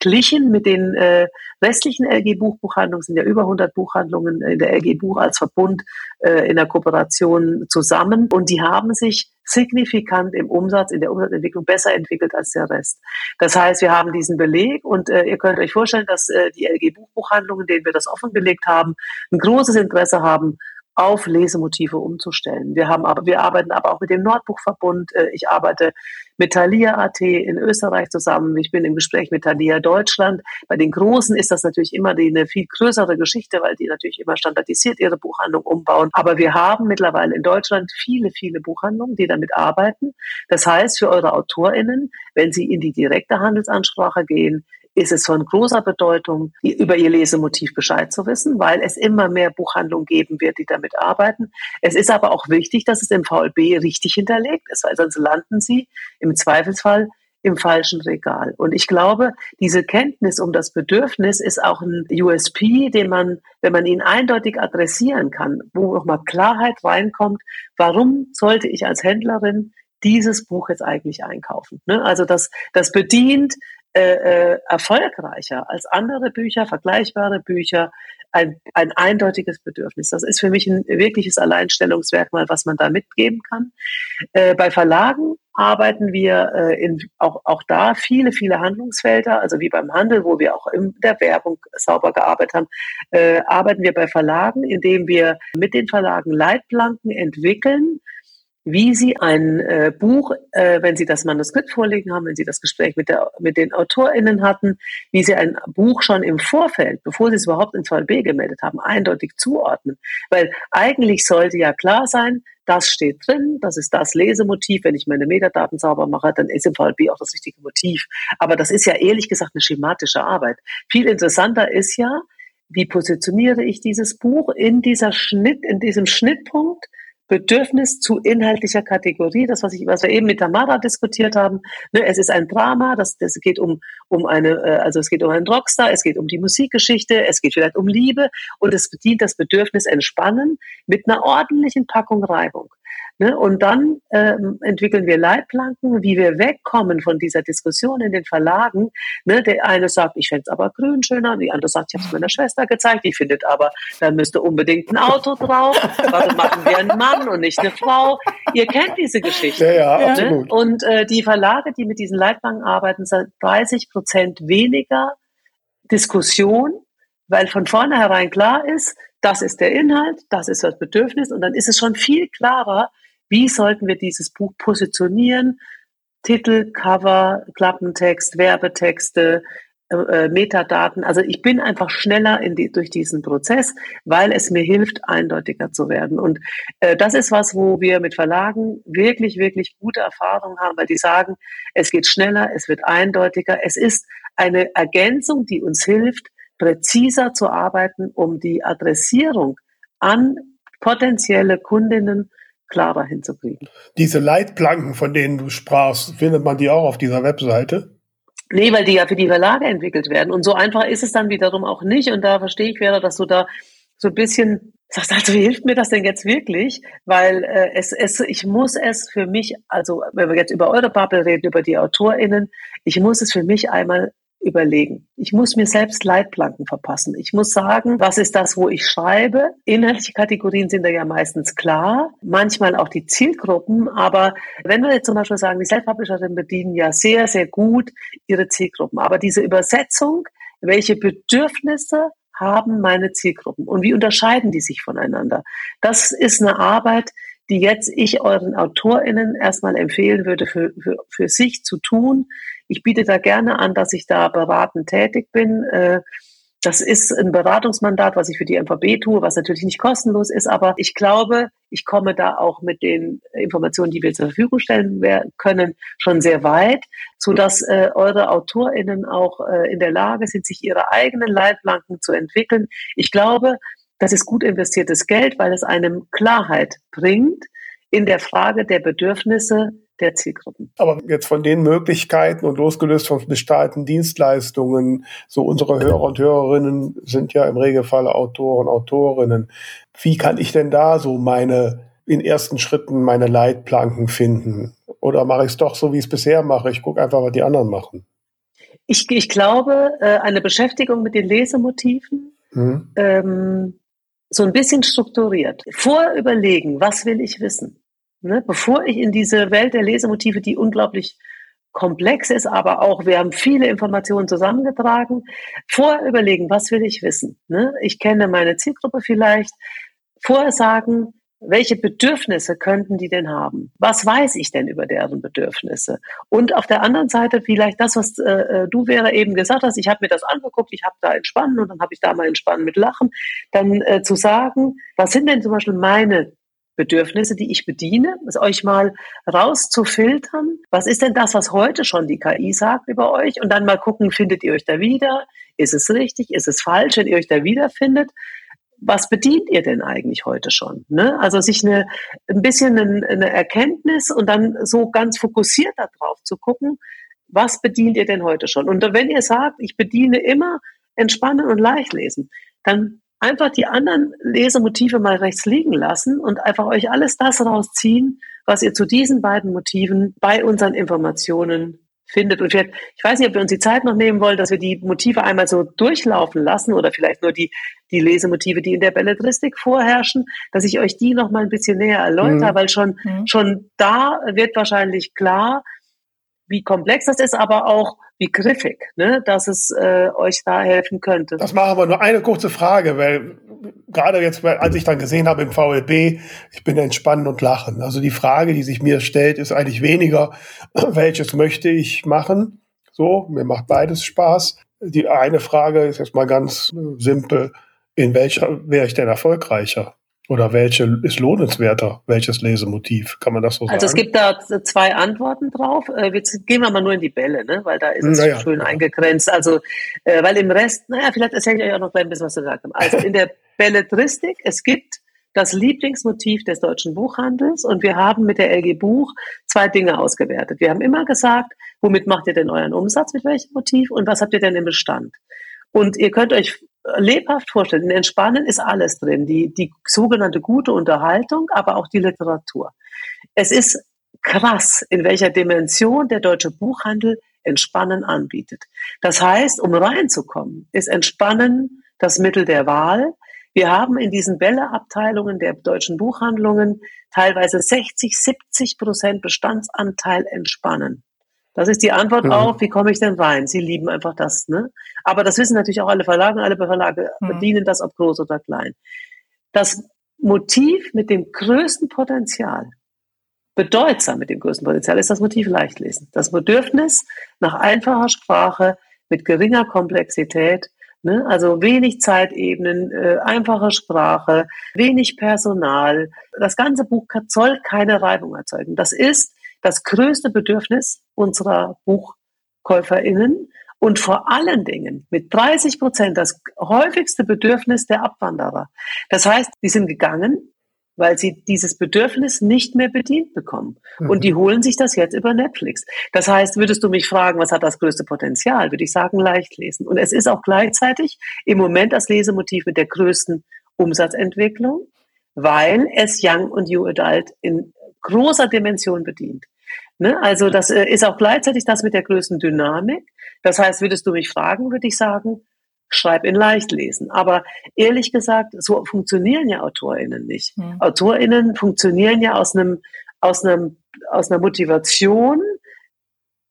verglichen mit den äh, restlichen LG-Buchbuchhandlungen, sind ja über 100 Buchhandlungen in der LG-Buch als Verbund äh, in der Kooperation zusammen und die haben sich signifikant im Umsatz, in der Umsatzentwicklung besser entwickelt als der Rest. Das heißt, wir haben diesen Beleg und äh, ihr könnt euch vorstellen, dass äh, die LG Buchbuchhandlungen, denen wir das offengelegt haben, ein großes Interesse haben, auf Lesemotive umzustellen. Wir haben aber, wir arbeiten aber auch mit dem Nordbuchverbund. Äh, ich arbeite mit Thalia.at in Österreich zusammen. Ich bin im Gespräch mit Thalia Deutschland. Bei den Großen ist das natürlich immer die, eine viel größere Geschichte, weil die natürlich immer standardisiert ihre Buchhandlung umbauen. Aber wir haben mittlerweile in Deutschland viele, viele Buchhandlungen, die damit arbeiten. Das heißt, für eure AutorInnen, wenn sie in die direkte Handelsansprache gehen, ist es von großer Bedeutung, über ihr Lesemotiv Bescheid zu wissen, weil es immer mehr Buchhandlungen geben wird, die damit arbeiten. Es ist aber auch wichtig, dass es im VLB richtig hinterlegt ist, weil sonst landen sie im Zweifelsfall im falschen Regal. Und ich glaube, diese Kenntnis um das Bedürfnis ist auch ein USP, den man, wenn man ihn eindeutig adressieren kann, wo nochmal Klarheit reinkommt, warum sollte ich als Händlerin dieses Buch jetzt eigentlich einkaufen? Ne? Also das, das bedient äh, äh, erfolgreicher als andere Bücher, vergleichbare Bücher, ein, ein eindeutiges Bedürfnis. Das ist für mich ein wirkliches Alleinstellungsmerkmal, was man da mitgeben kann. Äh, bei Verlagen arbeiten wir äh, in, auch, auch da viele, viele Handlungsfelder, also wie beim Handel, wo wir auch in der Werbung sauber gearbeitet haben, äh, arbeiten wir bei Verlagen, indem wir mit den Verlagen Leitplanken entwickeln, wie Sie ein äh, Buch, äh, wenn Sie das Manuskript vorliegen haben, wenn Sie das Gespräch mit, der, mit den AutorInnen hatten, wie Sie ein Buch schon im Vorfeld, bevor Sie es überhaupt ins VLB gemeldet haben, eindeutig zuordnen. Weil eigentlich sollte ja klar sein, das steht drin, das ist das Lesemotiv. Wenn ich meine Metadaten sauber mache, dann ist im VLB auch das richtige Motiv. Aber das ist ja ehrlich gesagt eine schematische Arbeit. Viel interessanter ist ja, wie positioniere ich dieses Buch in dieser Schnitt, in diesem Schnittpunkt Bedürfnis zu inhaltlicher Kategorie, das, was, ich, was wir eben mit Tamara diskutiert haben. Ne, es ist ein Drama, das, das geht um, um eine, äh, also es geht um einen Rockstar, es geht um die Musikgeschichte, es geht vielleicht um Liebe und es bedient das Bedürfnis Entspannen mit einer ordentlichen Packung Reibung. Ne? Und dann ähm, entwickeln wir Leitplanken, wie wir wegkommen von dieser Diskussion in den Verlagen. Ne? Der eine sagt, ich fände es aber grün schöner, die andere sagt, ich habe es meiner Schwester gezeigt, die findet aber, da müsste unbedingt ein Auto drauf. Also machen wir einen Mann und nicht eine Frau. Ihr kennt diese Geschichte. Ja, ja, ne? absolut. Und äh, die Verlage, die mit diesen Leitplanken arbeiten, sind 30 Prozent weniger Diskussion, weil von vornherein klar ist, das ist der Inhalt, das ist das Bedürfnis und dann ist es schon viel klarer, wie sollten wir dieses Buch positionieren? Titel, Cover, Klappentext, Werbetexte, äh, äh, Metadaten. Also ich bin einfach schneller die, durch diesen Prozess, weil es mir hilft, eindeutiger zu werden. Und äh, das ist was, wo wir mit Verlagen wirklich, wirklich gute Erfahrungen haben, weil die sagen, es geht schneller, es wird eindeutiger. Es ist eine Ergänzung, die uns hilft, präziser zu arbeiten, um die Adressierung an potenzielle Kundinnen klarer hinzukriegen. Diese Leitplanken, von denen du sprachst, findet man die auch auf dieser Webseite? Nee, weil die ja für die Verlage entwickelt werden. Und so einfach ist es dann wiederum auch nicht. Und da verstehe ich, wäre, dass du da so ein bisschen sagst, also wie hilft mir das denn jetzt wirklich? Weil äh, es, es, ich muss es für mich, also wenn wir jetzt über eure Bubble reden, über die AutorInnen, ich muss es für mich einmal überlegen. Ich muss mir selbst Leitplanken verpassen. Ich muss sagen, was ist das, wo ich schreibe? Inhaltliche Kategorien sind da ja meistens klar, manchmal auch die Zielgruppen, aber wenn wir jetzt zum Beispiel sagen, die Self-Publisherinnen bedienen ja sehr, sehr gut ihre Zielgruppen, aber diese Übersetzung, welche Bedürfnisse haben meine Zielgruppen und wie unterscheiden die sich voneinander? Das ist eine Arbeit, die jetzt ich euren AutorInnen erstmal empfehlen würde, für, für, für sich zu tun. Ich biete da gerne an, dass ich da beratend tätig bin. Äh, das ist ein Beratungsmandat, was ich für die MVB tue, was natürlich nicht kostenlos ist, aber ich glaube, ich komme da auch mit den Informationen, die wir zur Verfügung stellen können, schon sehr weit, so dass äh, eure AutorInnen auch äh, in der Lage sind, sich ihre eigenen Leitplanken zu entwickeln. Ich glaube, das ist gut investiertes Geld, weil es einem Klarheit bringt in der Frage der Bedürfnisse der Zielgruppen. Aber jetzt von den Möglichkeiten und losgelöst von bezahlten Dienstleistungen, so unsere Hörer und Hörerinnen sind ja im Regelfall Autoren, Autorinnen. Wie kann ich denn da so meine, in ersten Schritten meine Leitplanken finden? Oder mache ich es doch so, wie ich es bisher mache? Ich gucke einfach, was die anderen machen. Ich, ich glaube, äh, eine Beschäftigung mit den Lesemotiven, mhm. ähm, so ein bisschen strukturiert. Vorüberlegen, was will ich wissen? Ne? Bevor ich in diese Welt der Lesemotive, die unglaublich komplex ist, aber auch wir haben viele Informationen zusammengetragen, vorher überlegen, was will ich wissen? Ne? Ich kenne meine Zielgruppe vielleicht, vorher sagen, welche Bedürfnisse könnten die denn haben? Was weiß ich denn über deren Bedürfnisse? Und auf der anderen Seite vielleicht das, was äh, äh du wäre eben gesagt hast, ich habe mir das angeguckt, ich habe da entspannen und dann habe ich da mal entspannen mit Lachen, dann äh, zu sagen, was sind denn zum Beispiel meine Bedürfnisse, die ich bediene, es euch mal rauszufiltern. Was ist denn das, was heute schon die KI sagt über euch? Und dann mal gucken, findet ihr euch da wieder? Ist es richtig? Ist es falsch, wenn ihr euch da wiederfindet? was bedient ihr denn eigentlich heute schon? Ne? Also sich eine, ein bisschen eine, Erkenntnis und dann so ganz fokussiert darauf zu gucken, was bedient ihr denn heute schon? Und wenn ihr sagt, ich bediene immer Entspannen und Leichtlesen, dann einfach die anderen Lesemotive mal rechts liegen lassen und einfach euch alles das rausziehen, was ihr zu diesen beiden Motiven bei unseren Informationen findet. Und vielleicht, ich weiß nicht, ob wir uns die Zeit noch nehmen wollen, dass wir die Motive einmal so durchlaufen lassen oder vielleicht nur die, die Lesemotive, die in der Belletristik vorherrschen, dass ich euch die noch mal ein bisschen näher erläutere, mhm. weil schon, mhm. schon da wird wahrscheinlich klar, wie komplex das ist, aber auch wie griffig, ne, dass es äh, euch da helfen könnte. Das machen wir nur eine kurze Frage, weil gerade jetzt, als ich dann gesehen habe im VLB, ich bin entspannen und lachen. Also die Frage, die sich mir stellt, ist eigentlich weniger, welches möchte ich machen? So, mir macht beides Spaß. Die eine Frage ist jetzt mal ganz simpel, in welcher wäre ich denn erfolgreicher? Oder welche ist lohnenswerter? Welches Lesemotiv? Kann man das so sagen? Also es gibt da zwei Antworten drauf. Äh, jetzt gehen wir mal nur in die Bälle, ne? weil da ist es naja, schön ja. eingegrenzt. Also, äh, weil im Rest, naja, vielleicht erzähle ich euch auch noch ein bisschen was zu sagen. Also in der Belletristik, es gibt das Lieblingsmotiv des deutschen Buchhandels und wir haben mit der LG Buch zwei Dinge ausgewertet. Wir haben immer gesagt, womit macht ihr denn euren Umsatz, mit welchem Motiv und was habt ihr denn im Bestand? Und ihr könnt euch lebhaft vorstellen. In Entspannen ist alles drin. Die, die sogenannte gute Unterhaltung, aber auch die Literatur. Es ist krass, in welcher Dimension der deutsche Buchhandel Entspannen anbietet. Das heißt, um reinzukommen, ist Entspannen das Mittel der Wahl. Wir haben in diesen Bälleabteilungen der deutschen Buchhandlungen teilweise 60, 70 Prozent Bestandsanteil Entspannen. Das ist die Antwort mhm. auf, wie komme ich denn rein? Sie lieben einfach das. Ne? Aber das wissen natürlich auch alle Verlage. Alle Verlage mhm. bedienen das, ob groß oder klein. Das Motiv mit dem größten Potenzial, bedeutsam mit dem größten Potenzial, ist das Motiv Leichtlesen. Das Bedürfnis nach einfacher Sprache mit geringer Komplexität, ne? also wenig Zeitebenen, äh, einfache Sprache, wenig Personal. Das ganze Buch soll keine Reibung erzeugen. Das ist das größte Bedürfnis unserer BuchkäuferInnen und vor allen Dingen mit 30 Prozent das häufigste Bedürfnis der Abwanderer. Das heißt, die sind gegangen, weil sie dieses Bedürfnis nicht mehr bedient bekommen. Mhm. Und die holen sich das jetzt über Netflix. Das heißt, würdest du mich fragen, was hat das größte Potenzial, würde ich sagen, leicht lesen. Und es ist auch gleichzeitig im Moment das Lesemotiv mit der größten Umsatzentwicklung, weil es Young und New Adult in großer Dimension bedient. Ne? Also das äh, ist auch gleichzeitig das mit der größten Dynamik. Das heißt, würdest du mich fragen, würde ich sagen, schreib in Leichtlesen. Aber ehrlich gesagt, so funktionieren ja AutorInnen nicht. Ja. AutorInnen funktionieren ja aus einem, aus einem, aus einer Motivation,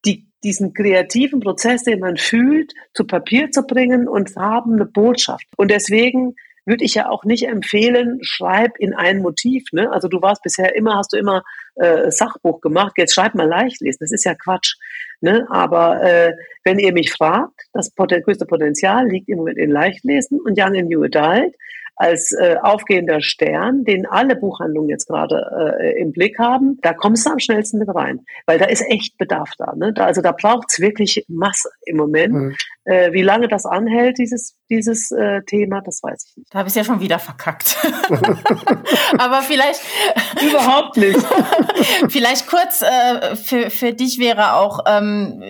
die, diesen kreativen Prozess, den man fühlt, zu Papier zu bringen und haben eine Botschaft. Und deswegen würde ich ja auch nicht empfehlen, schreib in ein Motiv. Ne? Also du warst bisher immer, hast du immer äh, Sachbuch gemacht, jetzt schreib mal leicht lesen. Das ist ja Quatsch. Ne? Aber äh, wenn ihr mich fragt, das größte Potenzial liegt im Moment in Leichtlesen und Young in New Adult. Als äh, aufgehender Stern, den alle Buchhandlungen jetzt gerade äh, im Blick haben, da kommst du am schnellsten mit rein, weil da ist echt Bedarf da. Ne? da also da braucht's wirklich Masse im Moment. Mhm. Äh, wie lange das anhält, dieses, dieses äh, Thema, das weiß ich nicht. Da habe ich ja schon wieder verkackt. Aber vielleicht. Überhaupt nicht. vielleicht kurz äh, für, für dich wäre auch. Ähm,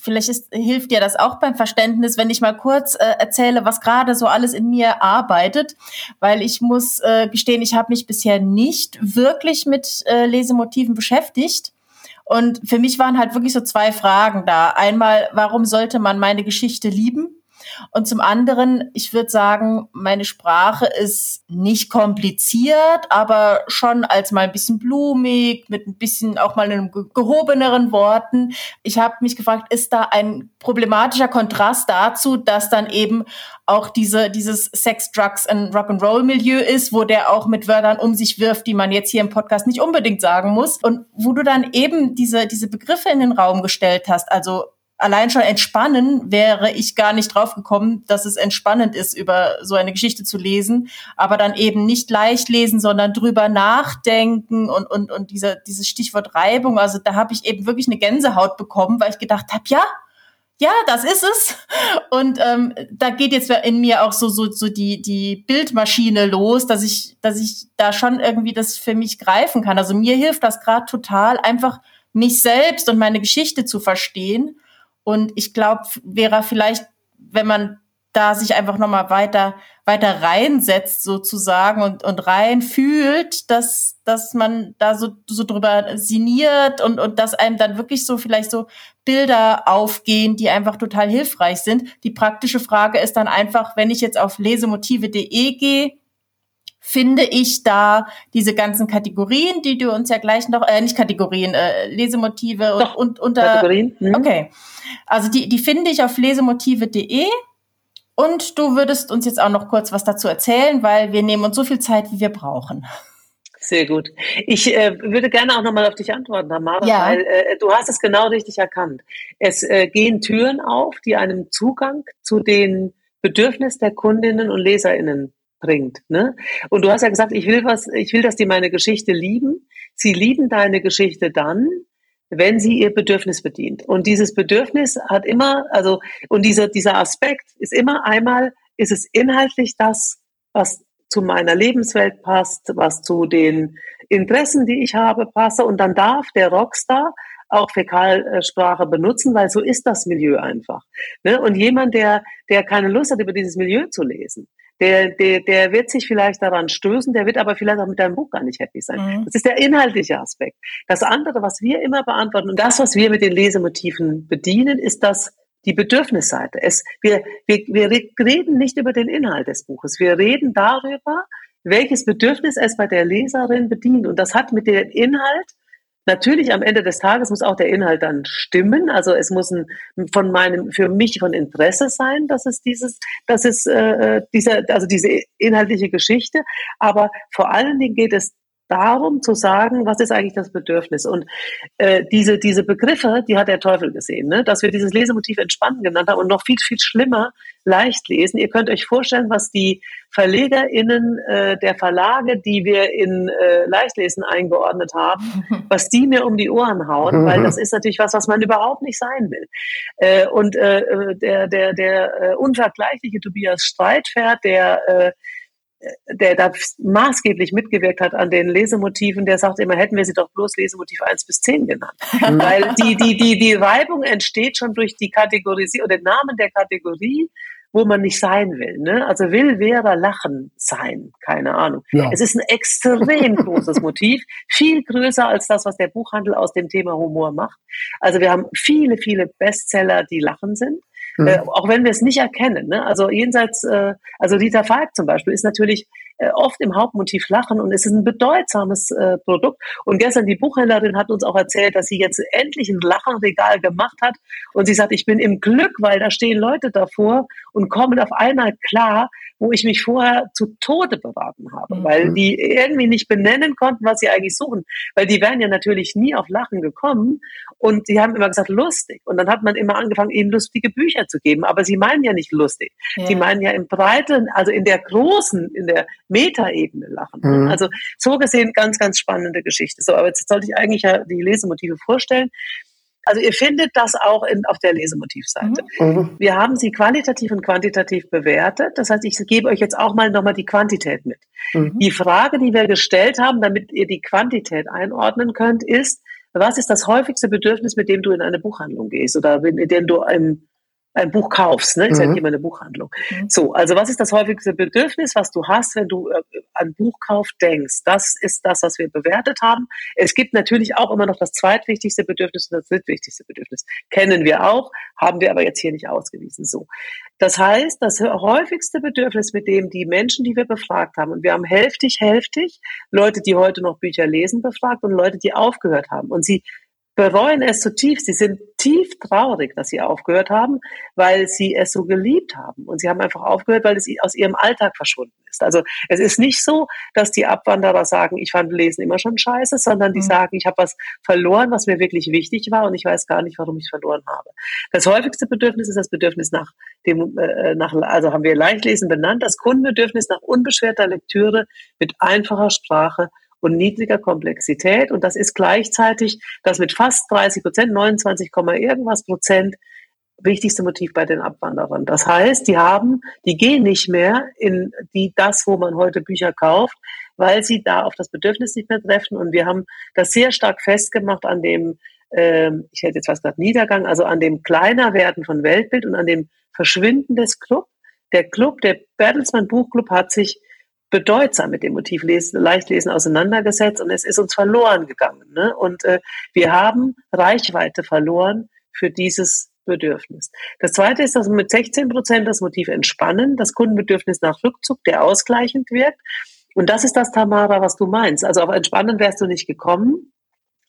vielleicht ist, hilft dir das auch beim Verständnis, wenn ich mal kurz äh, erzähle, was gerade so alles in mir arbeitet, weil ich muss äh, gestehen, ich habe mich bisher nicht wirklich mit äh, Lesemotiven beschäftigt. Und für mich waren halt wirklich so zwei Fragen da. Einmal, warum sollte man meine Geschichte lieben? Und zum anderen, ich würde sagen, meine Sprache ist nicht kompliziert, aber schon als mal ein bisschen blumig, mit ein bisschen auch mal einem gehobeneren Worten. Ich habe mich gefragt, ist da ein problematischer Kontrast dazu, dass dann eben auch diese, dieses Sex, Drugs and Rock'n'Roll Milieu ist, wo der auch mit Wörtern um sich wirft, die man jetzt hier im Podcast nicht unbedingt sagen muss. Und wo du dann eben diese, diese Begriffe in den Raum gestellt hast, also allein schon entspannen wäre ich gar nicht drauf gekommen, dass es entspannend ist, über so eine Geschichte zu lesen, aber dann eben nicht leicht lesen, sondern drüber nachdenken und und und dieser dieses Stichwort Reibung, also da habe ich eben wirklich eine Gänsehaut bekommen, weil ich gedacht habe, ja, ja, das ist es. Und ähm, da geht jetzt in mir auch so so so die die Bildmaschine los, dass ich dass ich da schon irgendwie das für mich greifen kann. Also mir hilft das gerade total, einfach mich selbst und meine Geschichte zu verstehen und ich glaube, wäre vielleicht, wenn man da sich einfach nochmal weiter, weiter reinsetzt sozusagen und, und rein fühlt, dass, dass man da so, so drüber sinniert und, und dass einem dann wirklich so vielleicht so Bilder aufgehen, die einfach total hilfreich sind. Die praktische Frage ist dann einfach, wenn ich jetzt auf lesemotive.de gehe, finde ich da diese ganzen Kategorien, die du uns ja gleich noch, äh, nicht Kategorien, äh, Lesemotive Doch, und, und unter. Kategorien. Mhm. Okay. Also die, die finde ich auf lesemotive.de. Und du würdest uns jetzt auch noch kurz was dazu erzählen, weil wir nehmen uns so viel Zeit, wie wir brauchen. Sehr gut. Ich äh, würde gerne auch nochmal auf dich antworten, Tamara, ja. weil äh, du hast es genau richtig erkannt. Es äh, gehen Türen auf, die einem Zugang zu den Bedürfnissen der Kundinnen und LeserInnen bringt. Ne? Und du hast ja gesagt, ich will was, ich will, dass die meine Geschichte lieben. Sie lieben deine Geschichte dann, wenn sie ihr Bedürfnis bedient. Und dieses Bedürfnis hat immer, also, und dieser, dieser Aspekt ist immer einmal, ist es inhaltlich das, was zu meiner Lebenswelt passt, was zu den Interessen, die ich habe, passe. Und dann darf der Rockstar auch Fäkalsprache benutzen, weil so ist das Milieu einfach. Ne? Und jemand, der, der keine Lust hat, über dieses Milieu zu lesen, der, der, der wird sich vielleicht daran stößen, der wird aber vielleicht auch mit deinem Buch gar nicht happy sein. Mhm. Das ist der inhaltliche Aspekt. Das andere, was wir immer beantworten und das, was wir mit den Lesemotiven bedienen, ist das die Bedürfnisseite. Es, wir, wir, wir reden nicht über den Inhalt des Buches. Wir reden darüber, welches Bedürfnis es bei der Leserin bedient. Und das hat mit dem Inhalt Natürlich am Ende des Tages muss auch der Inhalt dann stimmen. Also es muss ein, von meinem, für mich von Interesse sein, dass es dieses, dass es äh, dieser, also diese inhaltliche Geschichte. Aber vor allen Dingen geht es darum zu sagen, was ist eigentlich das Bedürfnis. Und äh, diese, diese Begriffe, die hat der Teufel gesehen, ne? dass wir dieses Lesemotiv entspannen genannt haben und noch viel, viel schlimmer leicht lesen. Ihr könnt euch vorstellen, was die VerlegerInnen äh, der Verlage, die wir in äh, Leichtlesen eingeordnet haben, was die mir um die Ohren hauen, weil das ist natürlich was, was man überhaupt nicht sein will. Äh, und äh, der, der, der äh, unvergleichliche Tobias Streitfert, der äh, der da maßgeblich mitgewirkt hat an den Lesemotiven, der sagt immer, hätten wir sie doch bloß Lesemotiv 1 bis 10 genannt. Weil die, die, die, die Reibung entsteht schon durch die Kategorisierung oder den Namen der Kategorie, wo man nicht sein will. Ne? Also will Vera lachen sein, keine Ahnung. Ja. Es ist ein extrem großes Motiv, viel größer als das, was der Buchhandel aus dem Thema Humor macht. Also wir haben viele, viele Bestseller, die lachen sind. Mhm. Äh, auch wenn wir es nicht erkennen. Ne? Also jenseits, äh, also Dieter Falk zum Beispiel ist natürlich äh, oft im Hauptmotiv Lachen und es ist ein bedeutsames äh, Produkt. Und gestern die Buchhändlerin hat uns auch erzählt, dass sie jetzt endlich ein Lachenregal gemacht hat und sie sagt, ich bin im Glück, weil da stehen Leute davor und kommen auf einmal klar, wo ich mich vorher zu Tode beraten habe, mhm. weil die irgendwie nicht benennen konnten, was sie eigentlich suchen, weil die wären ja natürlich nie auf Lachen gekommen Und die haben immer gesagt, lustig. Und dann hat man immer angefangen, ihnen lustige Bücher zu geben. Aber sie meinen ja nicht lustig. Ja. Sie meinen ja im breiten, also in der großen, in der Metaebene lachen. Mhm. Also so gesehen ganz, ganz spannende Geschichte. So, aber jetzt sollte ich eigentlich ja die Lesemotive vorstellen. Also ihr findet das auch in, auf der Lesemotivseite. Mhm. mhm. Wir haben sie qualitativ und quantitativ bewertet. Das heißt, ich gebe euch jetzt auch mal nochmal die Quantität mit. Mhm. Die Frage, die wir gestellt haben, damit ihr die Quantität einordnen könnt, ist, was ist das häufigste Bedürfnis, mit dem du in eine Buchhandlung gehst oder mit dem du im ein Buch kaufst, ne? Ist mhm. ja immer eine Buchhandlung. Mhm. So, also was ist das häufigste Bedürfnis, was du hast, wenn du äh, an Buchkauf denkst? Das ist das, was wir bewertet haben. Es gibt natürlich auch immer noch das zweitwichtigste Bedürfnis und das drittwichtigste Bedürfnis. Kennen wir auch, haben wir aber jetzt hier nicht ausgewiesen. So. Das heißt, das häufigste Bedürfnis, mit dem die Menschen, die wir befragt haben, und wir haben hälftig, hälftig Leute, die heute noch Bücher lesen, befragt und Leute, die aufgehört haben. Und sie bereuen es zutiefst. Sie sind tief traurig, dass sie aufgehört haben, weil sie es so geliebt haben. Und sie haben einfach aufgehört, weil es aus ihrem Alltag verschwunden ist. Also es ist nicht so, dass die Abwanderer sagen, ich fand Lesen immer schon scheiße, sondern die mhm. sagen, ich habe was verloren, was mir wirklich wichtig war und ich weiß gar nicht, warum ich es verloren habe. Das häufigste Bedürfnis ist das Bedürfnis nach dem, äh, nach, also haben wir Leichtlesen benannt, das Kundenbedürfnis nach unbeschwerter Lektüre mit einfacher Sprache und niedriger Komplexität. Und das ist gleichzeitig das mit fast 30 Prozent, 29, irgendwas Prozent wichtigste Motiv bei den Abwanderern. Das heißt, die haben, die gehen nicht mehr in die, das, wo man heute Bücher kauft, weil sie da auf das Bedürfnis nicht mehr treffen. Und wir haben das sehr stark festgemacht an dem, ähm, ich hätte jetzt was gesagt, Niedergang, also an dem kleiner werden von Weltbild und an dem Verschwinden des Club. Der Club, der Bertelsmann Buchclub hat sich bedeutsam mit dem Motiv Lesen, Leichtlesen auseinandergesetzt und es ist uns verloren gegangen. Ne? Und äh, wir haben Reichweite verloren für dieses Bedürfnis. Das zweite ist, dass mit 16 Prozent das Motiv Entspannen, das Kundenbedürfnis nach Rückzug, der ausgleichend wirkt. Und das ist das, Tamara, was du meinst. Also auf Entspannen wärst du nicht gekommen.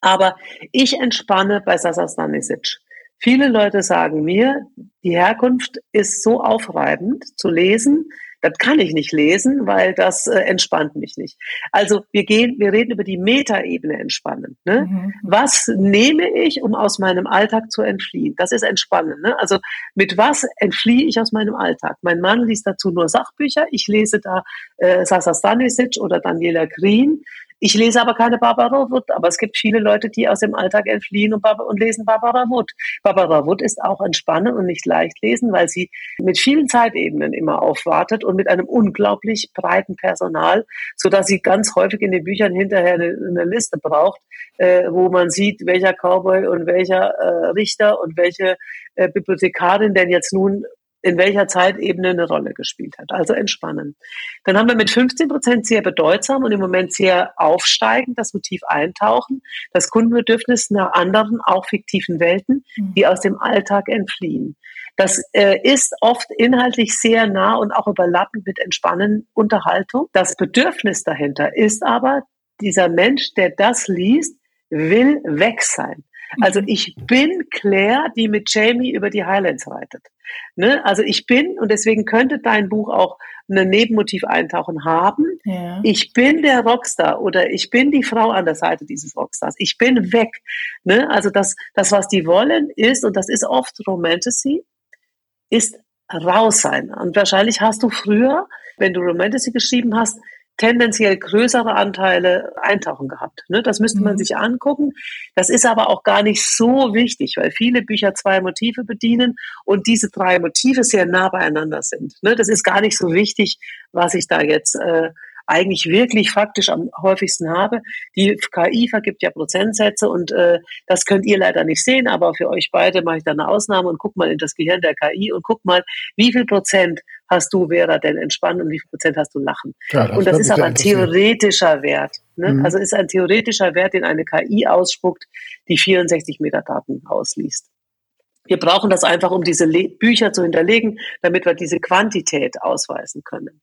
Aber ich entspanne bei Sasa Stanisic. Viele Leute sagen mir, die Herkunft ist so aufreibend zu lesen, das kann ich nicht lesen, weil das äh, entspannt mich nicht. Also wir gehen, wir reden über die Metaebene entspannen. Ne? Mhm. Was nehme ich, um aus meinem Alltag zu entfliehen? Das ist entspannen. Ne? Also mit was entfliehe ich aus meinem Alltag? Mein Mann liest dazu nur Sachbücher. Ich lese da äh, Sasa Stanisic oder Daniela Green. Ich lese aber keine Barbara Wood, aber es gibt viele Leute, die aus dem Alltag entfliehen und, und lesen Barbara Wood. Barbara Wood ist auch entspannend und nicht leicht lesen, weil sie mit vielen Zeitebenen immer aufwartet und mit einem unglaublich breiten Personal, so dass sie ganz häufig in den Büchern hinterher eine, eine Liste braucht, äh, wo man sieht, welcher Cowboy und welcher äh, Richter und welche äh, Bibliothekarin denn jetzt nun in welcher Zeitebene eine Rolle gespielt hat. Also entspannen. Dann haben wir mit 15 Prozent sehr bedeutsam und im Moment sehr aufsteigend das Motiv eintauchen, das Kundenbedürfnis nach anderen, auch fiktiven Welten, mhm. die aus dem Alltag entfliehen. Das äh, ist oft inhaltlich sehr nah und auch überlappend mit Entspannen Unterhaltung. Das Bedürfnis dahinter ist aber, dieser Mensch, der das liest, will weg sein. Also ich bin Claire, die mit Jamie über die Highlands reitet. Ne? Also ich bin, und deswegen könnte dein Buch auch ein Nebenmotiv eintauchen haben. Ja. Ich bin der Rockstar oder ich bin die Frau an der Seite dieses Rockstars. Ich bin weg. Ne? Also das, das, was die wollen, ist, und das ist oft Romantasy, ist raus sein. Und wahrscheinlich hast du früher, wenn du Romantasy geschrieben hast, tendenziell größere Anteile eintauchen gehabt. Ne? Das müsste man mhm. sich angucken. Das ist aber auch gar nicht so wichtig, weil viele Bücher zwei Motive bedienen und diese drei Motive sehr nah beieinander sind. Ne? Das ist gar nicht so wichtig, was ich da jetzt äh, eigentlich wirklich faktisch am häufigsten habe. Die KI vergibt ja Prozentsätze und äh, das könnt ihr leider nicht sehen, aber für euch beide mache ich da eine Ausnahme und guck mal in das Gehirn der KI und guck mal, wie viel Prozent hast du, Vera, denn entspannen und wie viel Prozent hast du lachen? Ja, das und das ist aber ein theoretischer Wert. Ne? Mhm. Also ist ein theoretischer Wert, den eine KI ausspuckt, die 64 Metadaten ausliest. Wir brauchen das einfach, um diese Le Bücher zu hinterlegen, damit wir diese Quantität ausweisen können.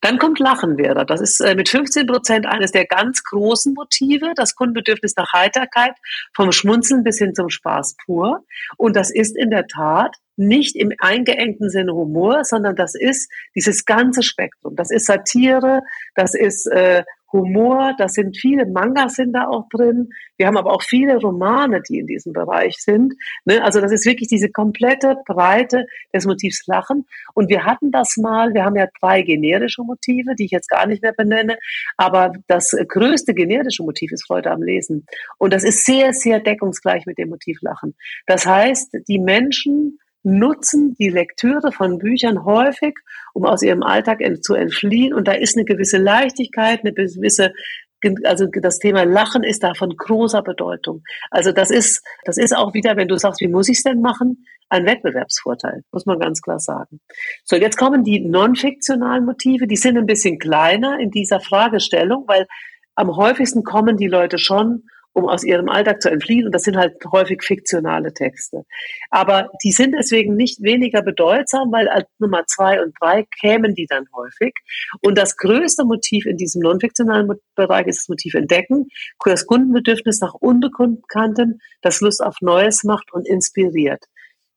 Dann kommt Lachen wäre. Das ist äh, mit 15 Prozent eines der ganz großen Motive, das Kundenbedürfnis nach Heiterkeit, vom Schmunzeln bis hin zum Spaß pur. Und das ist in der Tat nicht im eingeengten Sinne Humor, sondern das ist dieses ganze Spektrum. Das ist Satire, das ist äh, Humor, da sind viele Mangas sind da auch drin. Wir haben aber auch viele Romane, die in diesem Bereich sind. Ne? Also das ist wirklich diese komplette Breite des Motivs Lachen. Und wir hatten das mal, wir haben ja drei generische Motive, die ich jetzt gar nicht mehr benenne, aber das größte generische Motiv ist Freude am Lesen. Und das ist sehr, sehr deckungsgleich mit dem Motiv Lachen. Das heißt, die Menschen nutzen die Lektüre von Büchern häufig, um aus ihrem Alltag zu entfliehen. Und da ist eine gewisse Leichtigkeit, eine gewisse also das Thema Lachen ist da von großer Bedeutung. Also das ist, das ist auch wieder, wenn du sagst, wie muss ich es denn machen, ein Wettbewerbsvorteil, muss man ganz klar sagen. So, jetzt kommen die non-fiktionalen Motive, die sind ein bisschen kleiner in dieser Fragestellung, weil am häufigsten kommen die Leute schon um aus ihrem Alltag zu entfliehen. Und das sind halt häufig fiktionale Texte. Aber die sind deswegen nicht weniger bedeutsam, weil als Nummer zwei und drei kämen die dann häufig. Und das größte Motiv in diesem non-fiktionalen Bereich ist das Motiv Entdecken, das Kundenbedürfnis nach Unbekanntem, das Lust auf Neues macht und inspiriert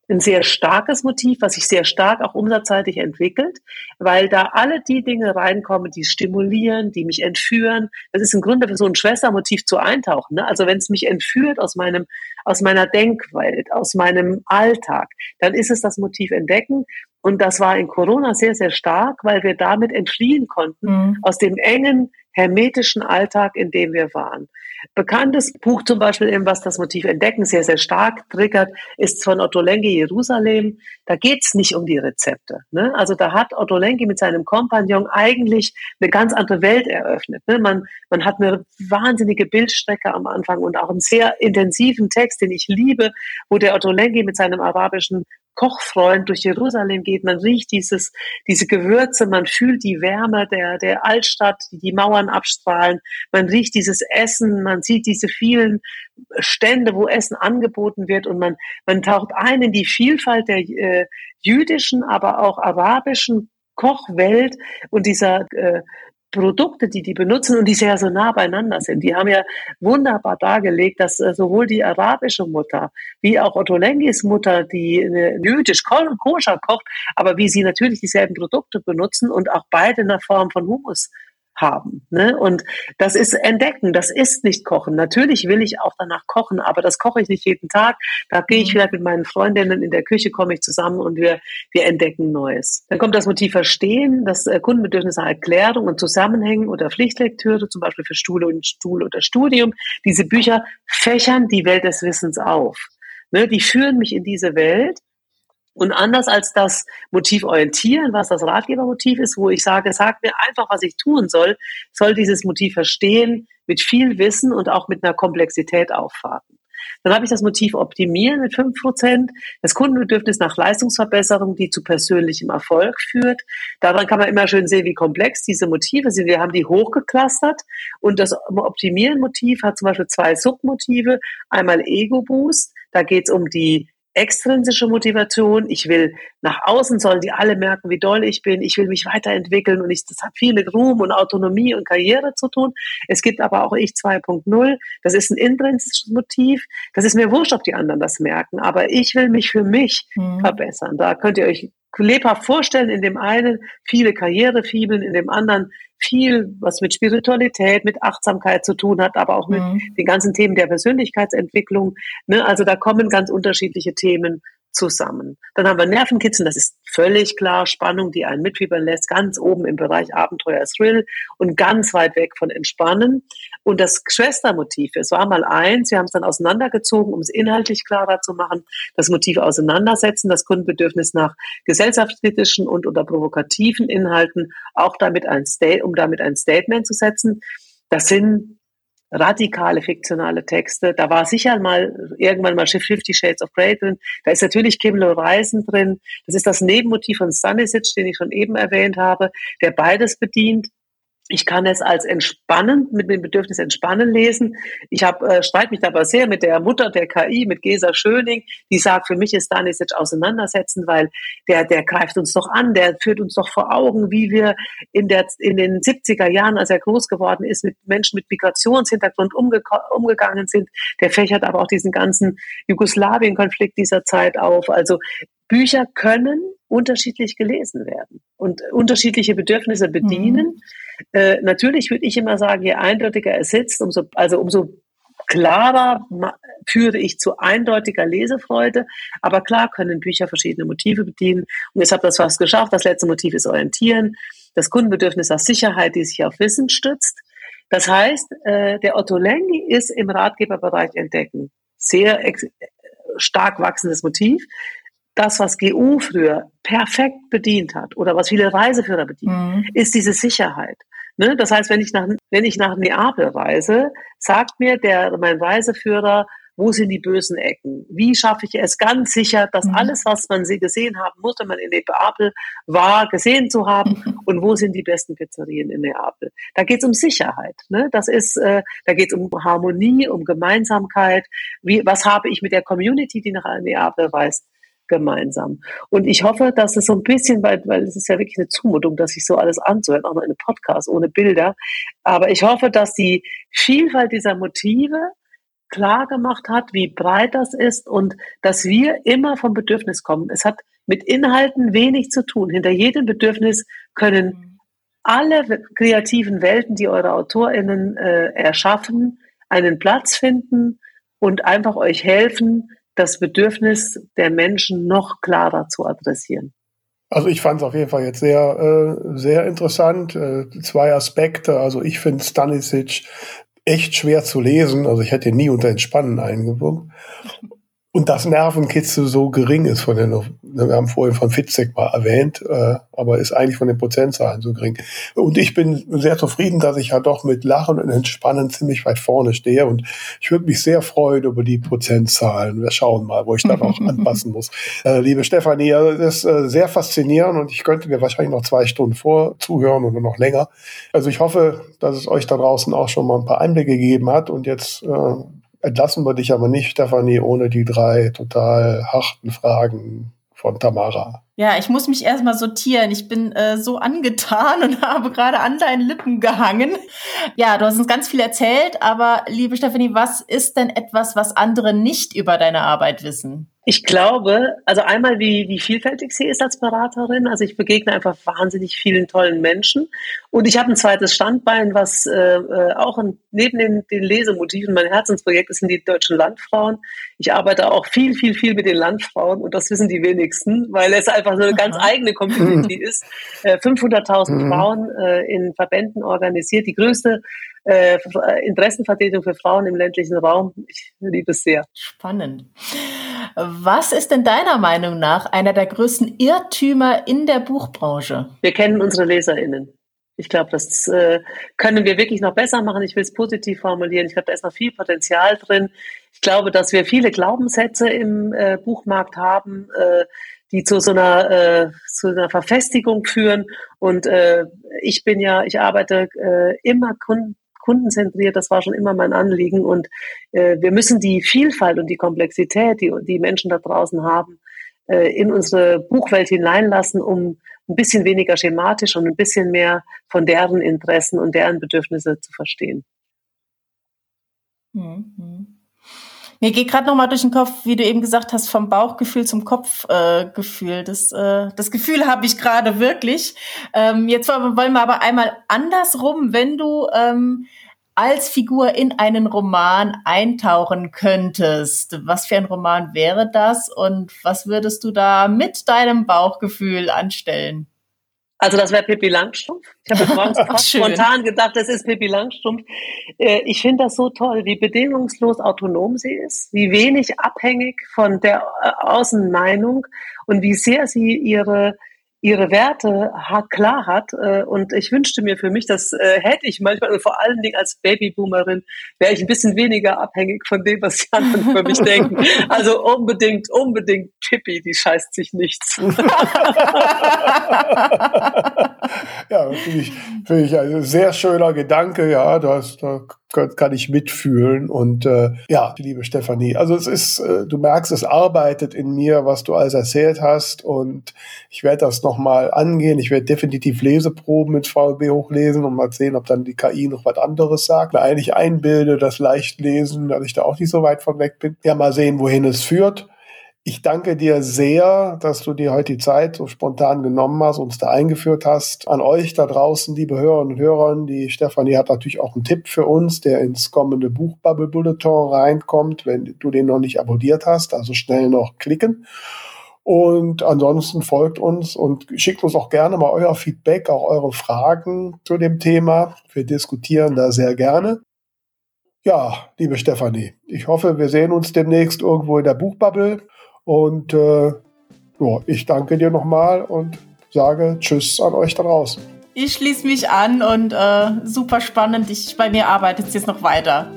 ein sehr starkes Motiv, was sich sehr stark auch umsatzseitig entwickelt, weil da alle die Dinge reinkommen, die stimulieren, die mich entführen. Das ist im Grunde so ein Schwestermotiv zu eintauchen. Ne? Also wenn es mich entführt aus meinem, aus meiner Denkwelt, aus meinem Alltag, dann ist es das Motiv entdecken. Und das war in Corona sehr, sehr stark, weil wir damit entfliehen konnten mhm. aus dem engen hermetischen Alltag, in dem wir waren. Bekanntes Buch zum Beispiel, eben, was das Motiv Entdecken sehr, sehr stark triggert, ist von Otto Lengi Jerusalem. Da geht's nicht um die Rezepte. Ne? Also da hat Otto Lengi mit seinem Kompagnon eigentlich eine ganz andere Welt eröffnet. Ne? Man, man hat eine wahnsinnige Bildstrecke am Anfang und auch einen sehr intensiven Text, den ich liebe, wo der Otto Lengi mit seinem arabischen Kochfreund durch Jerusalem geht, man riecht dieses, diese Gewürze, man fühlt die Wärme der, der Altstadt, die die Mauern abstrahlen, man riecht dieses Essen, man sieht diese vielen Stände, wo Essen angeboten wird. Und man, man taucht ein in die Vielfalt der äh, jüdischen, aber auch arabischen Kochwelt. Und dieser äh, Produkte, die die benutzen und die sehr so nah beieinander sind. Die haben ja wunderbar dargelegt, dass äh, sowohl die arabische Mutter wie auch Otto Lengis Mutter, die eine jüdisch koscher kocht, aber wie sie natürlich dieselben Produkte benutzen und auch beide in der Form von Humus haben. Ne? Und das ist Entdecken, das ist nicht Kochen. Natürlich will ich auch danach kochen, aber das koche ich nicht jeden Tag. Da gehe ich vielleicht mhm. mit meinen Freundinnen in der Küche, komme ich zusammen und wir, wir entdecken Neues. Dann kommt das Motiv Verstehen, das äh, Kundenbedürfnis nach Erklärung und Zusammenhängen oder Pflichtlektüre, zum Beispiel für Stuhl und Stuhl oder Studium. Diese Bücher fächern die Welt des Wissens auf. Ne? Die führen mich in diese Welt und anders als das Motiv orientieren, was das Ratgebermotiv ist, wo ich sage, sag mir einfach, was ich tun soll, soll dieses Motiv verstehen, mit viel Wissen und auch mit einer Komplexität auffahren. Dann habe ich das Motiv optimieren mit 5%, das Kundenbedürfnis nach Leistungsverbesserung, die zu persönlichem Erfolg führt. Daran kann man immer schön sehen, wie komplex diese Motive sind. Wir haben die hochgeklustert und das Optimieren-Motiv hat zum Beispiel zwei Submotive. Einmal Ego-Boost, da geht es um die extrinsische Motivation. Ich will nach außen sollen die alle merken, wie doll ich bin. Ich will mich weiterentwickeln und ich, das hat viel mit Ruhm und Autonomie und Karriere zu tun. Es gibt aber auch ich 2.0. Das ist ein intrinsisches Motiv. Das ist mir wurscht, ob die anderen das merken. Aber ich will mich für mich mhm. verbessern. Da könnt ihr euch lebhaft vorstellen, in dem einen viele Karrierefibeln, in dem anderen viel, was mit Spiritualität, mit Achtsamkeit zu tun hat, aber auch mit mhm. den ganzen Themen der Persönlichkeitsentwicklung. Ne? Also da kommen ganz unterschiedliche Themen zusammen. Dann haben wir Nervenkitzeln, das ist völlig klar, Spannung, die einen mitfiebern lässt, ganz oben im Bereich Abenteuer, Thrill und ganz weit weg von Entspannen. Und das Schwestermotiv, es war mal eins, wir haben es dann auseinandergezogen, um es inhaltlich klarer zu machen, das Motiv auseinandersetzen, das Kundenbedürfnis nach gesellschaftskritischen und oder provokativen Inhalten, auch damit ein State, um damit ein Statement zu setzen. Das sind radikale fiktionale Texte. Da war sicher mal irgendwann mal Fifty Shades of Grey drin. Da ist natürlich Kim Reisen drin. Das ist das Nebenmotiv von Stanisic, den ich schon eben erwähnt habe, der beides bedient. Ich kann es als entspannend, mit dem Bedürfnis entspannen lesen. Ich habe äh, streite mich aber sehr mit der Mutter der KI, mit Gesa Schöning, die sagt, für mich ist Stanisic auseinandersetzen, weil der, der greift uns doch an, der führt uns doch vor Augen, wie wir in, der, in den 70er Jahren, als er groß geworden ist, mit Menschen mit Migrationshintergrund umge umgegangen sind. Der fächert aber auch diesen ganzen Jugoslawien-Konflikt dieser Zeit auf. Also Bücher können unterschiedlich gelesen werden und unterschiedliche Bedürfnisse bedienen. Mhm. Äh, natürlich würde ich immer sagen, je eindeutiger er sitzt, umso, also umso klarer führe ich zu eindeutiger Lesefreude. Aber klar können Bücher verschiedene Motive bedienen. Und jetzt habt ihr das fast geschafft. Das letzte Motiv ist Orientieren. Das Kundenbedürfnis nach Sicherheit, die sich auf Wissen stützt. Das heißt, äh, der Otto Lengi ist im Ratgeberbereich entdecken. Sehr stark wachsendes Motiv das, was GU früher perfekt bedient hat oder was viele Reiseführer bedienen, mhm. ist diese Sicherheit. Ne? Das heißt, wenn ich nach, wenn ich nach Neapel reise, sagt mir der, mein Reiseführer, wo sind die bösen Ecken? Wie schaffe ich es ganz sicher, dass mhm. alles, was man sie gesehen haben muss, wenn man in Neapel war, gesehen zu haben? Mhm. Und wo sind die besten Pizzerien in Neapel? Da geht es um Sicherheit. Ne? Das ist, äh, da geht es um Harmonie, um Gemeinsamkeit. Wie, was habe ich mit der Community, die nach Neapel reist? Gemeinsam. Und ich hoffe, dass es so ein bisschen, weil, weil es ist ja wirklich eine Zumutung, dass sich so alles anzuhören, auch noch in einem Podcast ohne Bilder. Aber ich hoffe, dass die Vielfalt dieser Motive klar gemacht hat, wie breit das ist und dass wir immer vom Bedürfnis kommen. Es hat mit Inhalten wenig zu tun. Hinter jedem Bedürfnis können alle kreativen Welten, die eure AutorInnen äh, erschaffen, einen Platz finden und einfach euch helfen, das Bedürfnis der Menschen noch klarer zu adressieren. Also ich fand es auf jeden Fall jetzt sehr, äh, sehr interessant. Äh, zwei Aspekte. Also ich finde Stanisic echt schwer zu lesen. Also ich hätte ihn nie unter Entspannen eingebunden und das Nervenkitzel so gering ist von den, wir haben vorhin von Fitzek mal erwähnt, äh, aber ist eigentlich von den Prozentzahlen so gering. Und ich bin sehr zufrieden, dass ich ja doch mit Lachen und Entspannen ziemlich weit vorne stehe und ich würde mich sehr freuen über die Prozentzahlen. Wir schauen mal, wo ich dann auch anpassen muss. Äh, liebe Stefanie, das ist äh, sehr faszinierend und ich könnte mir wahrscheinlich noch zwei Stunden vor zuhören oder noch länger. Also ich hoffe, dass es euch da draußen auch schon mal ein paar Einblicke gegeben hat und jetzt äh, entlassen wir dich aber nicht, Stefanie, ohne die drei total harten Fragen von Tamara. Ja, ich muss mich erstmal sortieren. Ich bin äh, so angetan und habe gerade an deinen Lippen gehangen. Ja, du hast uns ganz viel erzählt, aber liebe Stefanie, was ist denn etwas, was andere nicht über deine Arbeit wissen? Ich glaube, also einmal, wie, wie vielfältig sie ist als Beraterin. Also ich begegne einfach wahnsinnig vielen tollen Menschen. Und ich habe ein zweites Standbein, was äh, äh, auch ein, neben den, den Lesemotiven mein Herzensprojekt ist, sind die deutschen Landfrauen. Ich arbeite auch viel, viel, viel mit den Landfrauen und das wissen die wenigsten, weil es einfach so eine ganz eigene Community ist. Äh, 500.000 mhm. Frauen äh, in Verbänden organisiert. Die größte äh, Interessenvertretung für Frauen im ländlichen Raum. Ich liebe es sehr. Spannend. Was ist denn deiner Meinung nach einer der größten Irrtümer in der Buchbranche? Wir kennen unsere LeserInnen. Ich glaube, das äh, können wir wirklich noch besser machen. Ich will es positiv formulieren. Ich glaube, da ist noch viel Potenzial drin. Ich glaube, dass wir viele Glaubenssätze im äh, Buchmarkt haben, äh, die zu so einer, äh, zu einer Verfestigung führen. Und äh, ich bin ja, ich arbeite äh, immer Kunden kundenzentriert. Das war schon immer mein Anliegen. Und äh, wir müssen die Vielfalt und die Komplexität, die die Menschen da draußen haben, äh, in unsere Buchwelt hineinlassen, um ein bisschen weniger schematisch und ein bisschen mehr von deren Interessen und deren Bedürfnisse zu verstehen. Mhm. Mir geht gerade noch mal durch den Kopf, wie du eben gesagt hast, vom Bauchgefühl zum Kopfgefühl. Äh, das, äh, das Gefühl habe ich gerade wirklich. Ähm, jetzt wollen wir aber einmal andersrum, wenn du ähm, als Figur in einen Roman eintauchen könntest. Was für ein Roman wäre das und was würdest du da mit deinem Bauchgefühl anstellen? Also das wäre Pippi Langstrumpf. Ich habe morgens spontan gedacht, das ist Pippi Langstrumpf. Äh, ich finde das so toll, wie bedingungslos autonom sie ist, wie wenig abhängig von der äh, Außenmeinung und wie sehr sie ihre ihre Werte klar hat. Äh, und ich wünschte mir für mich, das äh, hätte ich manchmal, und vor allen Dingen als Babyboomerin, wäre ich ein bisschen weniger abhängig von dem, was die anderen für mich denken. Also unbedingt, unbedingt Pippi, die scheißt sich nichts. ja, finde ich, find ich ein sehr schöner Gedanke, ja, das, da kann ich mitfühlen. Und äh, ja, liebe Stefanie, also es ist, äh, du merkst, es arbeitet in mir, was du alles erzählt hast. Und ich werde das nochmal angehen. Ich werde definitiv Leseproben mit VLB hochlesen und mal sehen, ob dann die KI noch was anderes sagt. Da eigentlich einbilde, das Leichtlesen, dass ich da auch nicht so weit von weg bin. Ja, mal sehen, wohin es führt. Ich danke dir sehr, dass du dir heute die Zeit so spontan genommen hast, uns da eingeführt hast. An euch da draußen, liebe Hörerinnen und Hörer, die Stefanie hat natürlich auch einen Tipp für uns, der ins kommende Buch Bubble Bulletin reinkommt, wenn du den noch nicht abonniert hast. Also schnell noch klicken. Und ansonsten folgt uns und schickt uns auch gerne mal euer Feedback, auch eure Fragen zu dem Thema. Wir diskutieren da sehr gerne. Ja, liebe Stefanie, ich hoffe, wir sehen uns demnächst irgendwo in der Buchbubble. Und äh, ja, ich danke dir nochmal und sage Tschüss an euch da draußen. Ich schließe mich an und äh, super spannend. Ich, bei mir arbeitet es jetzt noch weiter.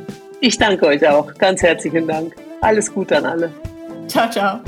Ich danke euch auch. Ganz herzlichen Dank. Alles Gute an alle. Ciao, ciao.